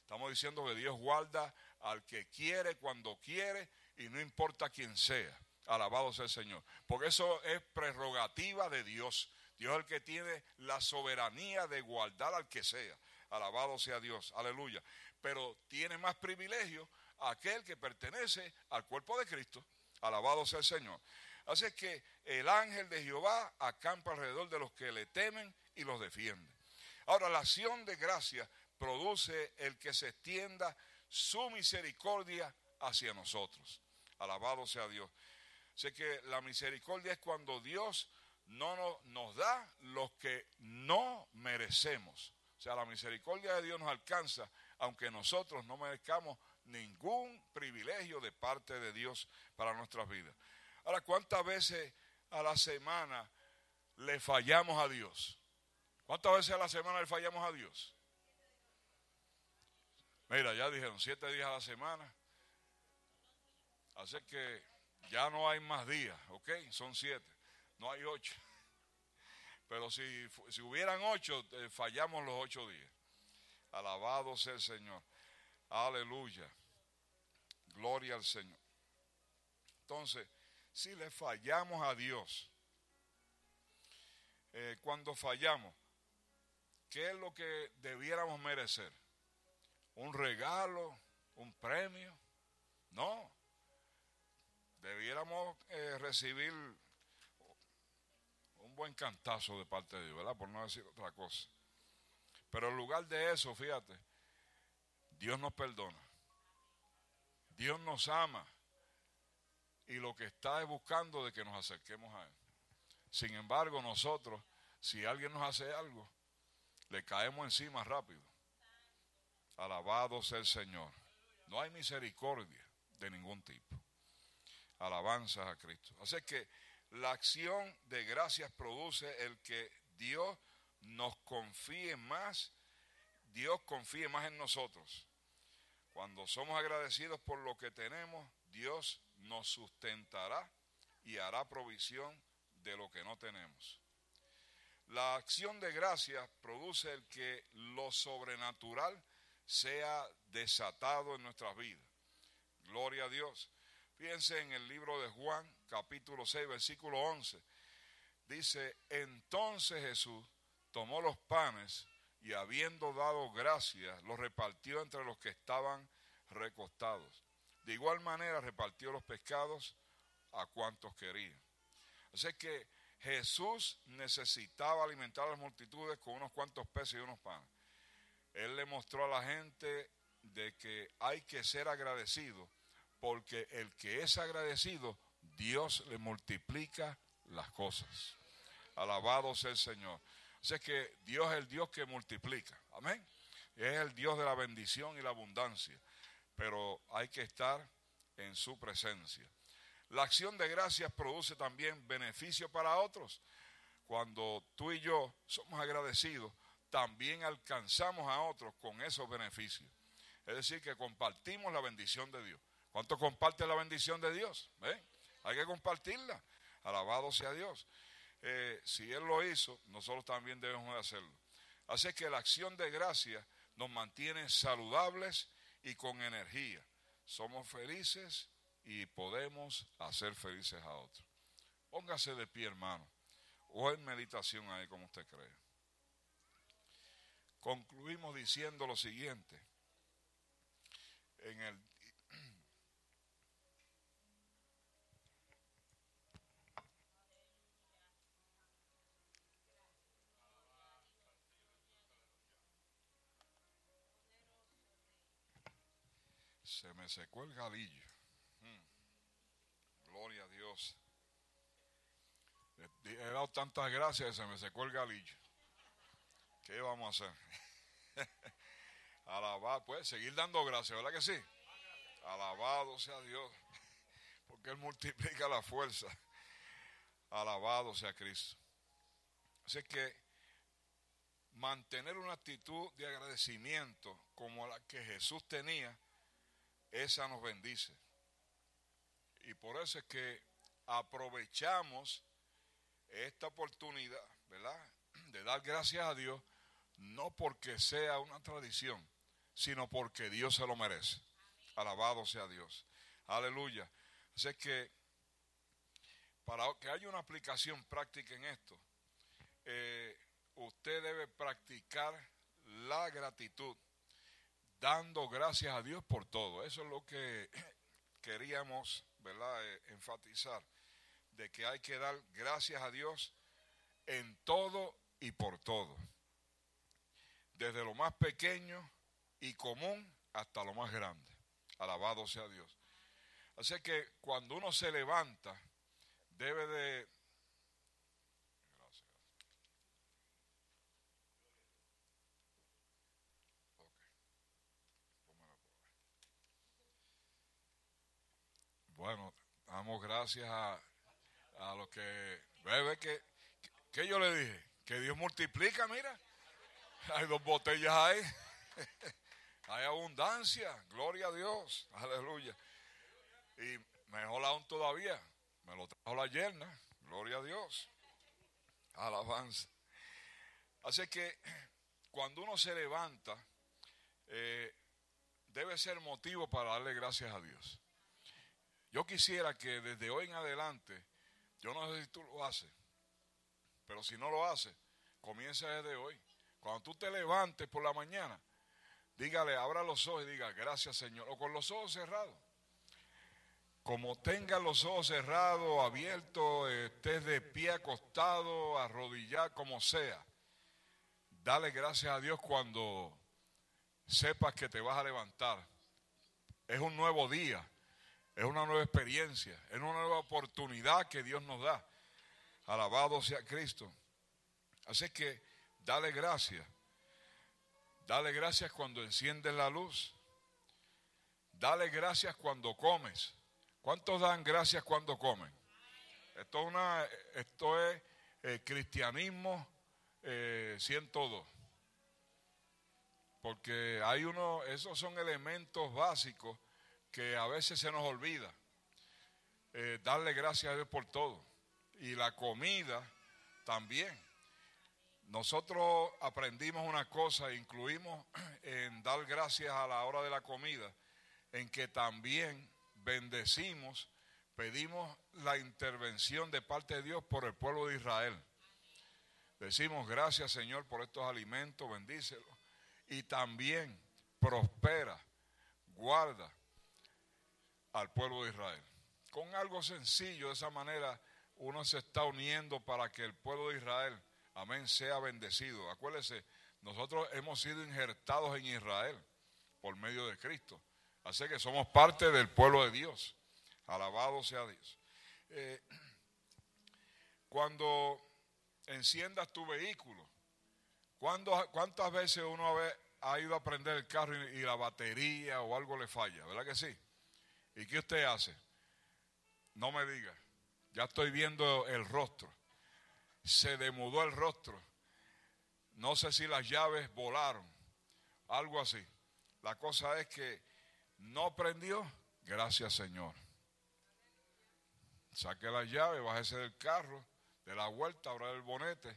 Estamos diciendo que Dios guarda al que quiere, cuando quiere y no importa quién sea. Alabado sea el Señor. Porque eso es prerrogativa de Dios. Dios es el que tiene la soberanía de guardar al que sea. Alabado sea Dios. Aleluya. Pero tiene más privilegio aquel que pertenece al cuerpo de Cristo. Alabado sea el Señor. Así es que el ángel de Jehová acampa alrededor de los que le temen y los defiende. Ahora, la acción de gracia produce el que se extienda su misericordia hacia nosotros. Alabado sea Dios. Sé que la misericordia es cuando Dios no nos, da lo que no merecemos. O sea, la misericordia de Dios nos alcanza, aunque nosotros no merezcamos ningún privilegio de parte de Dios para nuestras vidas. Ahora, ¿cuántas veces a la semana le fallamos a Dios? ¿Cuántas veces a la semana le fallamos a Dios? Mira, ya dijeron siete días a la semana. Así que ya no hay más días, ¿ok? Son siete, no hay ocho. <laughs> Pero si, si hubieran ocho, eh, fallamos los ocho días. Alabado sea el Señor. Aleluya. Gloria al Señor. Entonces, si le fallamos a Dios, eh, cuando fallamos, ¿qué es lo que debiéramos merecer? ¿Un regalo? ¿Un premio? No. Debiéramos eh, recibir un buen cantazo de parte de Dios, ¿verdad? Por no decir otra cosa. Pero en lugar de eso, fíjate, Dios nos perdona. Dios nos ama. Y lo que está es buscando de que nos acerquemos a Él. Sin embargo, nosotros, si alguien nos hace algo, le caemos encima rápido. Alabado sea el Señor. No hay misericordia de ningún tipo. Alabanzas a Cristo. Así que la acción de gracias produce el que Dios nos confíe más, Dios confíe más en nosotros. Cuando somos agradecidos por lo que tenemos, Dios nos sustentará y hará provisión de lo que no tenemos. La acción de gracias produce el que lo sobrenatural sea desatado en nuestras vidas. Gloria a Dios. Fíjense en el libro de Juan, capítulo 6, versículo 11. Dice, entonces Jesús tomó los panes y habiendo dado gracias, los repartió entre los que estaban recostados. De igual manera repartió los pescados a cuantos querían. Así que Jesús necesitaba alimentar a las multitudes con unos cuantos peces y unos panes. Él le mostró a la gente de que hay que ser agradecido, porque el que es agradecido, Dios le multiplica las cosas. Alabado sea el Señor. Así que Dios es el Dios que multiplica. Amén. Es el Dios de la bendición y la abundancia. Pero hay que estar en su presencia. La acción de gracias produce también beneficio para otros. Cuando tú y yo somos agradecidos, también alcanzamos a otros con esos beneficios. Es decir, que compartimos la bendición de Dios. ¿Cuánto comparte la bendición de Dios? Hay que compartirla. Alabado sea Dios. Eh, si Él lo hizo, nosotros también debemos de hacerlo. Así que la acción de gracia nos mantiene saludables y con energía. Somos felices y podemos hacer felices a otros. Póngase de pie, hermano, o en meditación ahí como usted cree. Concluimos diciendo lo siguiente. En el se me secó el galillo. Mm. Gloria a Dios. He dado tantas gracias que se me secó el galillo. ¿Qué vamos a hacer? <laughs> Alabado, pues seguir dando gracias, ¿verdad que sí? Alabado sea Dios, <laughs> porque Él multiplica la fuerza. Alabado sea Cristo. Así que mantener una actitud de agradecimiento como la que Jesús tenía, esa nos bendice. Y por eso es que aprovechamos esta oportunidad, ¿verdad? De dar gracias a Dios no porque sea una tradición, sino porque Dios se lo merece. Alabado sea Dios. Aleluya. Así que para que haya una aplicación práctica en esto, eh, usted debe practicar la gratitud, dando gracias a Dios por todo. Eso es lo que <clears throat> queríamos ¿verdad? Eh, enfatizar, de que hay que dar gracias a Dios en todo y por todo desde lo más pequeño y común hasta lo más grande. Alabado sea Dios. Así que cuando uno se levanta, debe de... Bueno, damos gracias a, a los que... Bebe, que, que yo le dije, que Dios multiplica, mira. Hay dos botellas ahí. <laughs> Hay abundancia. Gloria a Dios. Aleluya. Y mejor aún todavía. Me lo trajo la yerna. Gloria a Dios. Alabanza. Así que cuando uno se levanta, eh, debe ser motivo para darle gracias a Dios. Yo quisiera que desde hoy en adelante, yo no sé si tú lo haces, pero si no lo haces, comienza desde hoy. Cuando tú te levantes por la mañana, dígale, abra los ojos y diga, gracias Señor, o con los ojos cerrados. Como tengas los ojos cerrados, abiertos, estés de pie acostado, arrodillado, como sea. Dale gracias a Dios cuando sepas que te vas a levantar. Es un nuevo día, es una nueva experiencia, es una nueva oportunidad que Dios nos da. Alabado sea Cristo. Así que Dale gracias. Dale gracias cuando enciendes la luz. Dale gracias cuando comes. ¿Cuántos dan gracias cuando comen? Esto es, eh, cristianismo eh, 102. Porque hay uno, esos son elementos básicos que a veces se nos olvida. eh, darle gracias a Dios por todo. Y la comida también. Nosotros aprendimos una cosa, incluimos <clears throat> en dar gracias a la hora de la comida, en que también bendecimos, pedimos la intervención de parte de Dios por el pueblo de Israel. Decimos gracias Señor por estos alimentos, bendícelos. Y también prospera, guarda al pueblo de Israel. Con algo sencillo, de esa manera uno se está uniendo para que el pueblo de Israel, amén, sea bendecido. Acuérdese, nosotros hemos sido injertados en Israel por medio de Cristo. Así que somos parte del pueblo de Dios. Alabado sea Dios. Eh, cuando enciendas tu vehículo, ¿cuántas veces uno ha ido a prender el carro y, y la batería o algo le falla? ¿Verdad que sí? ¿Y qué usted hace? No me diga. Ya estoy viendo el rostro. Se demudó el rostro. No sé si las llaves volaron. Algo así. La cosa es que no prendió. Gracias Señor. Saque la llave, bájese del carro, de la vuelta, abra el bonete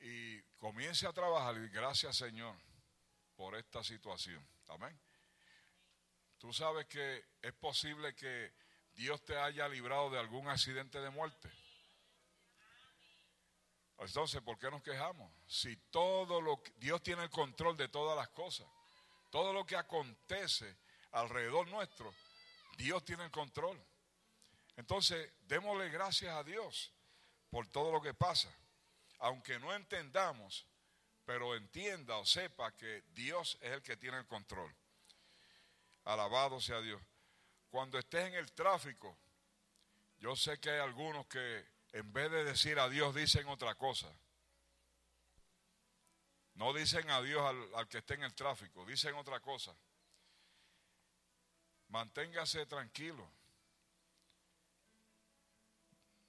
y comience a trabajar. Y gracias Señor por esta situación. Amén. Tú sabes que es posible que Dios te haya librado de algún accidente de muerte. Entonces, ¿por qué nos quejamos? Si todo lo que, Dios tiene el control de todas las cosas, todo lo que acontece alrededor nuestro, Dios tiene el control. Entonces, démosle gracias a Dios por todo lo que pasa. Aunque no entendamos, pero entienda o sepa que Dios es el que tiene el control. Alabado sea Dios. Cuando estés en el tráfico, yo sé que hay algunos que en vez de decir adiós dicen otra cosa. No dicen adiós al, al que esté en el tráfico, dicen otra cosa. Manténgase tranquilo.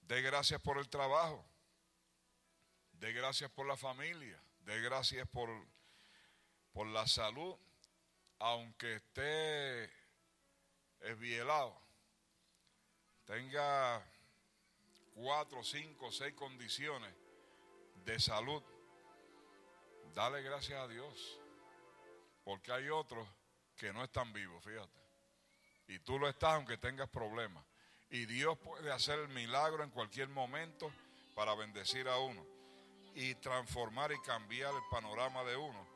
De gracias por el trabajo. De gracias por la familia. De gracias por, por la salud. Aunque esté esbielado, tenga cuatro, cinco, seis condiciones de salud, dale gracias a Dios. Porque hay otros que no están vivos, fíjate. Y tú lo estás aunque tengas problemas. Y Dios puede hacer el milagro en cualquier momento para bendecir a uno. Y transformar y cambiar el panorama de uno.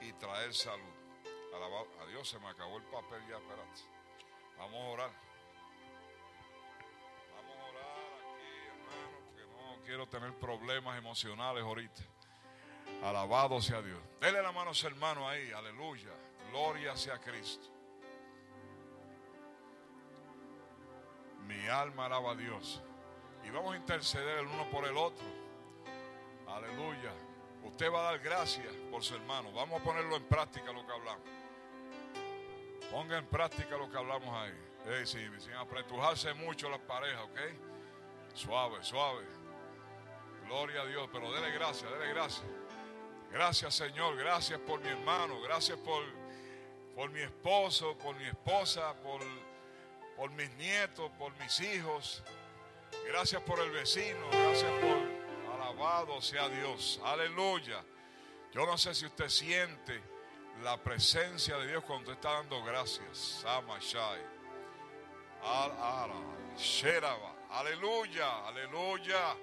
Y traer salud. A Dios, se me acabó el papel ya, espérate. Vamos a orar. Vamos a orar aquí, hermano, que no quiero tener problemas emocionales ahorita. Alabado sea Dios. Dele la mano a su hermano ahí, aleluya. Gloria sea Cristo. Mi alma alaba a Dios. Y vamos a interceder el uno por el otro. Aleluya. Usted va a dar gracias por su hermano. Vamos a ponerlo en práctica lo que hablamos. Ponga en práctica lo que hablamos ahí. Hey, sin, apretujarse mucho las parejas, ¿ok? Suave, suave. Gloria a Dios, pero dele gracias, dele gracias. Gracias Señor, gracias por mi hermano, gracias por, por mi esposo, por mi esposa, por, por mis nietos, por mis hijos. Gracias por el vecino, gracias por alabado sea Dios. Aleluya. Yo no sé si usted siente la presencia de Dios cuando está dando gracias. Aleluya, aleluya.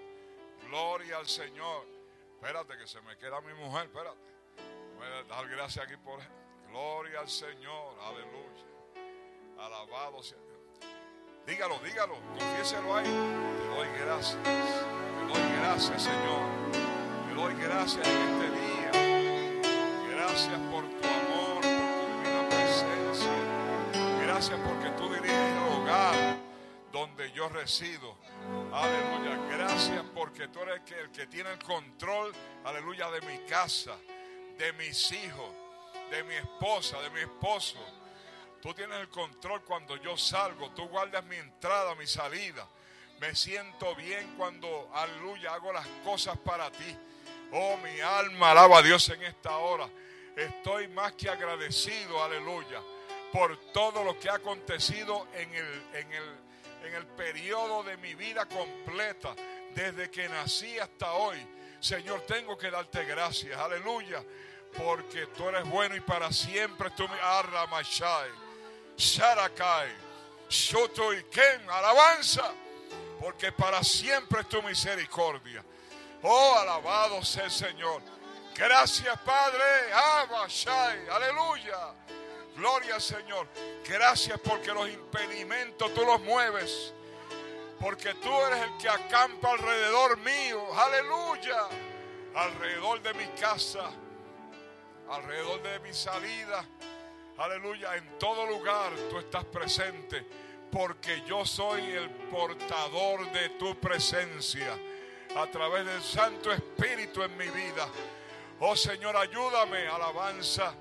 Gloria al Señor. Espérate que se me queda mi mujer, espérate. Voy a dar gracias aquí por Gloria al Señor, aleluya. Alabado sea. Dígalo, dígalo, confiéselo ahí. Te doy gracias. Te doy gracias, Señor. Te doy gracias en este día. Gracias por Gracias porque tú diriges el hogar donde yo resido. Aleluya. Gracias porque tú eres el que, tiene el control, aleluya, de mi casa, de mis hijos, de mi esposa, de mi esposo. Tú tienes el control cuando yo salgo. Tú guardas mi entrada, mi salida. Me siento bien cuando, aleluya, hago las cosas para ti. Oh, mi alma alaba a Dios en esta hora. Estoy más que agradecido, aleluya por todo lo que ha acontecido en el, en el, en el periodo de mi vida completa, desde que nací hasta hoy. Señor, tengo que darte gracias, aleluya, porque tú eres bueno y para siempre tú me arra machai, sharakai, alabanza, porque para siempre es tu misericordia. Oh, alabado sea el Señor. Gracias, Padre. Abashai. Aleluya. Gloria Señor. Gracias porque los impedimentos tú los mueves. Porque tú eres el que acampa alrededor mío. Aleluya. Alrededor de mi casa. Alrededor de mi salida. Aleluya. En todo lugar tú estás presente. Porque yo soy el portador de tu presencia. A través del Santo Espíritu en mi vida. Oh Señor, ayúdame, alabanza,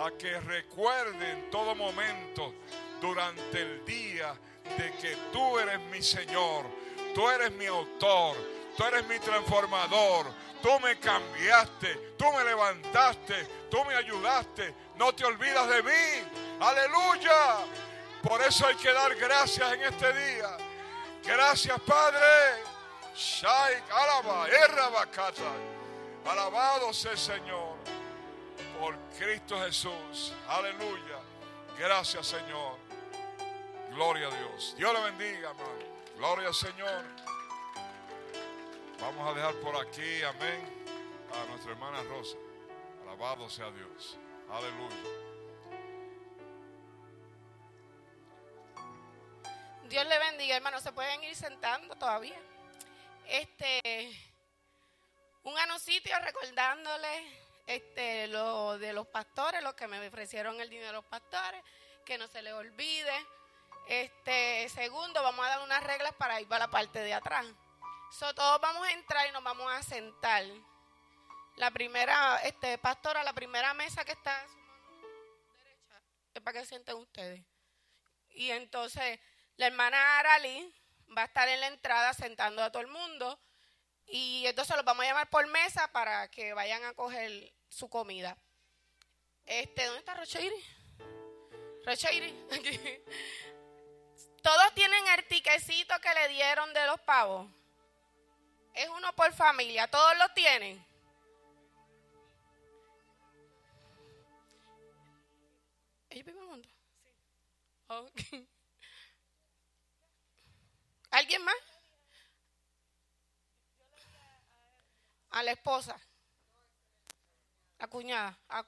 a que recuerde en todo momento durante el día de que tú eres mi Señor, tú eres mi autor, tú eres mi transformador, tú me cambiaste, tú me levantaste, tú me ayudaste, no te olvidas de mí, aleluya. Por eso hay que dar gracias en este día. Gracias, Padre. Shai, alaba, Alabado sea el Señor por Cristo Jesús. Aleluya. Gracias, Señor. Gloria a Dios. Dios le bendiga, hermano. Gloria al Señor. Vamos a dejar por aquí, amén, a nuestra hermana Rosa. Alabado sea Dios. Aleluya. Dios le bendiga, hermano. Se pueden ir sentando todavía. Este, un anuncito recordándole este, lo de los pastores, los que me ofrecieron el dinero de los pastores, que no se les olvide. Este, segundo, vamos a dar unas reglas para ir para la parte de atrás. So, todos vamos a entrar y nos vamos a sentar. La primera, este, pastora, la primera mesa que está a su mano derecha es para que sienten ustedes. Y entonces, la hermana Arali va a estar en la entrada sentando a todo el mundo. Y entonces los vamos a llamar por mesa para que vayan a coger su comida. Este, ¿dónde está Rocheiri? Rocheiri, Todos tienen el tiquecito que le dieron de los pavos. Es uno por familia, todos lo tienen. ¿Alguien más? A la esposa. La cuñada. Ah.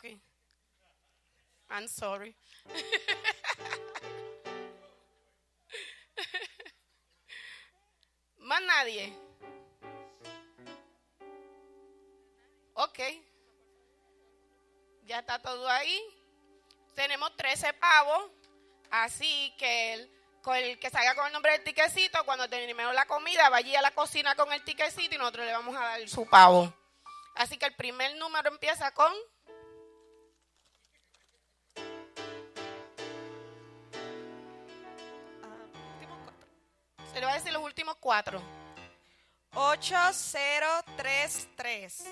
I'm sorry. <laughs> Más nadie. Ok. Ya está todo ahí. Tenemos 13 pavos. Así que el, el que salga con el nombre del tiquecito, cuando terminemos la comida, vaya a la cocina con el tiquecito y nosotros le vamos a dar su pavo. Así que el primer número empieza con... Se le va a decir los últimos cuatro. 8033.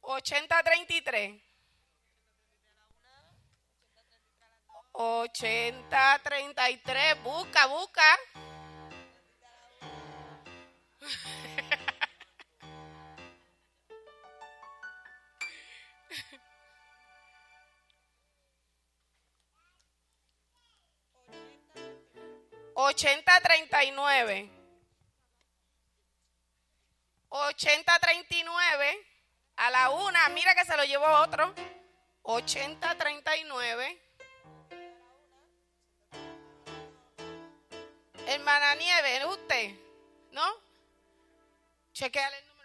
8033. 8033. Busca, busca. 8039. 8039. A la una, mira que se lo llevó otro. 8039. Hermana Nieve, usted? ¿No? Chequeale el número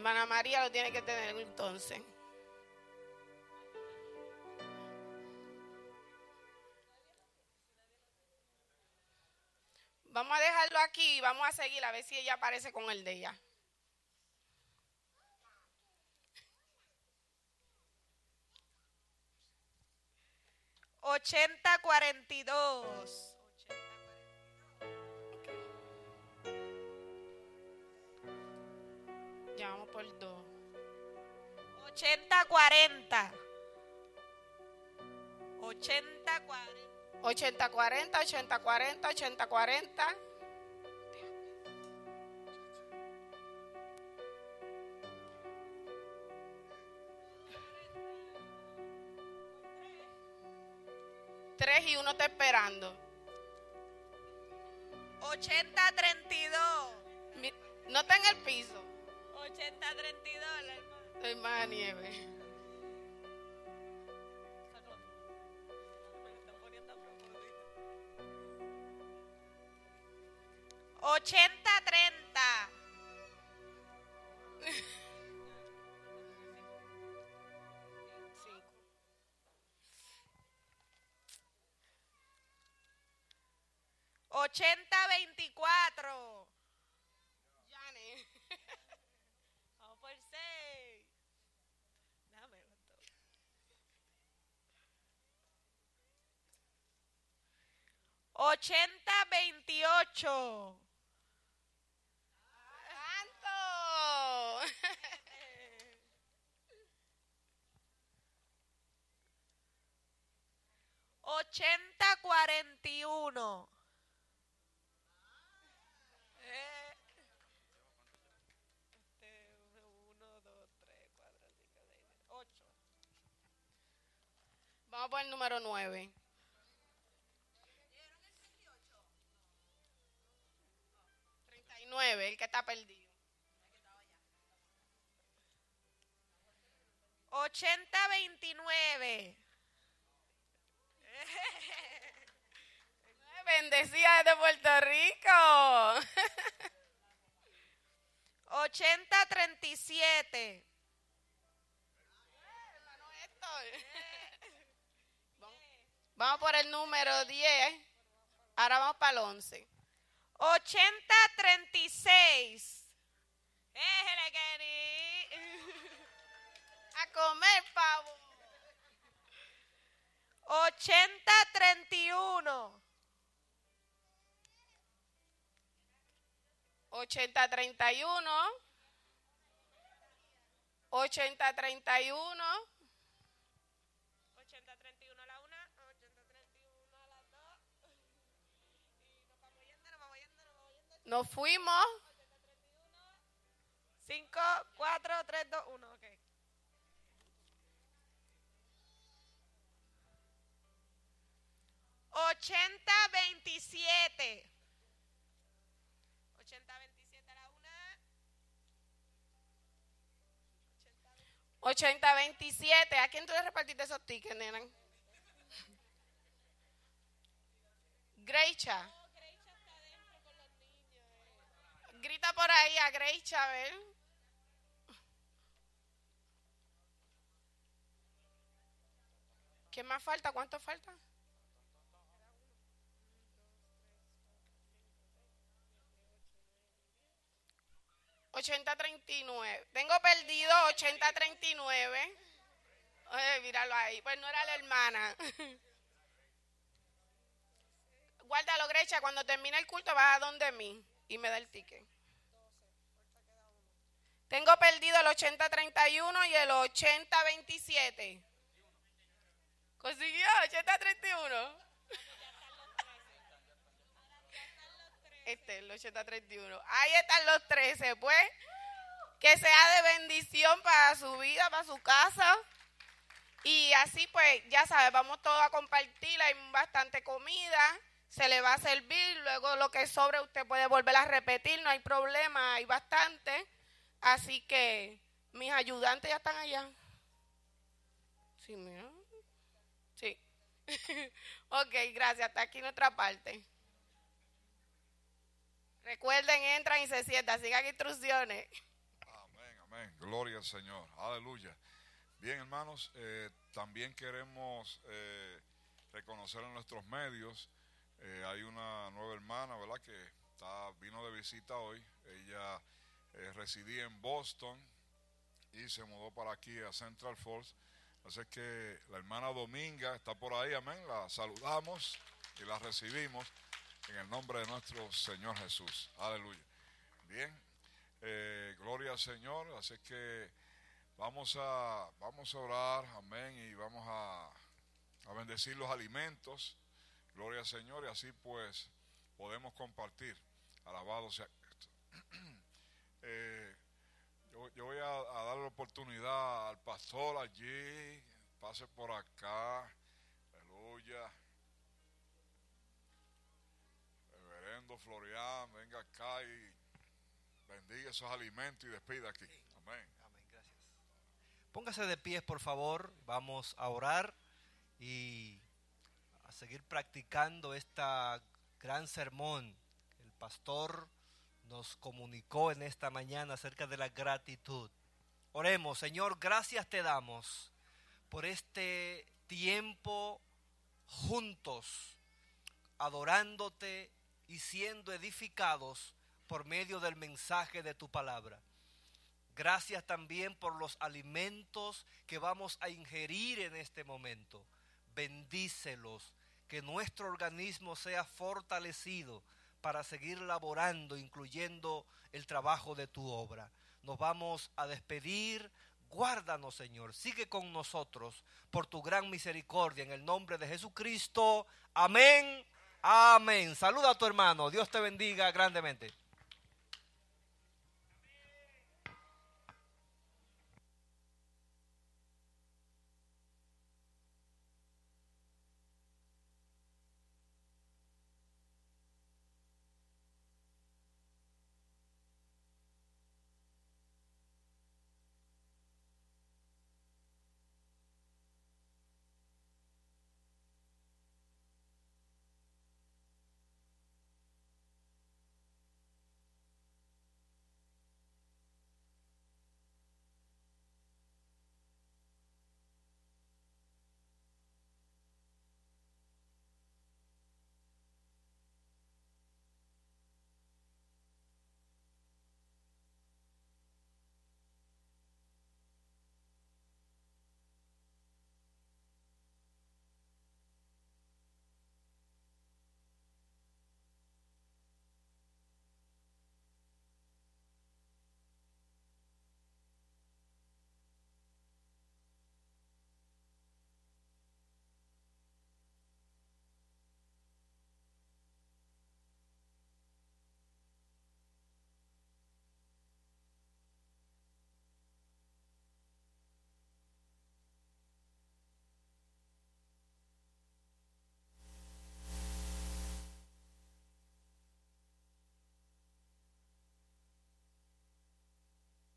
Hermana María lo tiene que tener entonces. Vamos a dejarlo aquí y vamos a seguir a ver si ella aparece con el de ella. 8042. Ya 8040. 8040. 80-40, 80-40, 80-40. Tres y uno está esperando. 8032. Mi- No está en el piso. 8032, la hermana. Nieve. Ochenta treinta. Ochenta veinticuatro. 80-28. ¡Santo! ochenta cuarenta y uno uno dos tres cuatro cinco ocho vamos por el número nueve Treinta y nueve, el que está perdido. Ochenta veintinueve. <laughs> Bendecida desde Puerto Rico. <laughs> Ochenta treinta y siete. Vamos por el número 10. Ahora vamos para el 11. 8036. Déjele, Kenny. A comer pavo. 8031. 8031. 8031. Nos fuimos. Cinco, cuatro, tres, dos, uno. Ok. Ochenta veintisiete. Ochenta veintisiete a la una. 80 27. ¿A quién tú le repartiste esos tickets, nena? Greicha. Grita por ahí a Greicha, a ver. ¿Qué más falta? ¿Cuánto falta? Ochenta treinta y nueve. Tengo perdido ochenta treinta y nueve. Oye, míralo ahí. Pues no era la hermana. <laughs> Guárdalo, Grecha. Cuando termine el culto vas a donde mí y me da el ticket. Tengo perdido el 8031 y el 8027. ¿Consiguió 8031? Este, el 8031. Ahí están los 13, pues. Que sea de bendición para su vida, para su casa. Y así, pues, ya sabes, vamos todos a compartir. Hay bastante comida. Se le va a servir. Luego lo que sobre usted puede volver a repetir. No hay problema. Hay bastante. Así que mis ayudantes ya están allá. Sí, mira. Sí. <laughs> ok, gracias. Hasta aquí nuestra parte. Recuerden, entran y se sientan. Sigan instrucciones. Amén, amén. Gloria al Señor. Aleluya. Bien, hermanos, eh, también queremos eh, reconocer en nuestros medios. Eh, hay una nueva hermana, ¿verdad? Que está, vino de visita hoy. Ella eh, residía en Boston y se mudó para aquí a Central Falls. Así que la hermana Dominga está por ahí, amén. La saludamos y la recibimos en el nombre de nuestro Señor Jesús. Aleluya. Bien, eh, gloria al Señor. Así que vamos a, vamos a orar, amén, y vamos a, a bendecir los alimentos. Gloria al Señor, y así pues podemos compartir. Alabado sea Cristo. <clears throat> Eh, yo, yo voy a, a dar la oportunidad al pastor allí, pase por acá, aleluya. Reverendo Florian, venga acá y bendiga esos alimentos y despida aquí. Amén. Amén, gracias. Póngase de pies, por favor. Vamos a orar y seguir practicando esta gran sermón que el pastor nos comunicó en esta mañana acerca de la gratitud. Oremos, Señor, gracias te damos por este tiempo juntos, adorándote y siendo edificados por medio del mensaje de tu palabra. Gracias también por los alimentos que vamos a ingerir en este momento. Bendícelos, que nuestro organismo sea fortalecido para seguir laborando, incluyendo el trabajo de tu obra. Nos vamos a despedir. Guárdanos, Señor. Sigue con nosotros por tu gran misericordia. En el nombre de Jesucristo. Amén. Amén. Saluda a tu hermano. Dios te bendiga grandemente.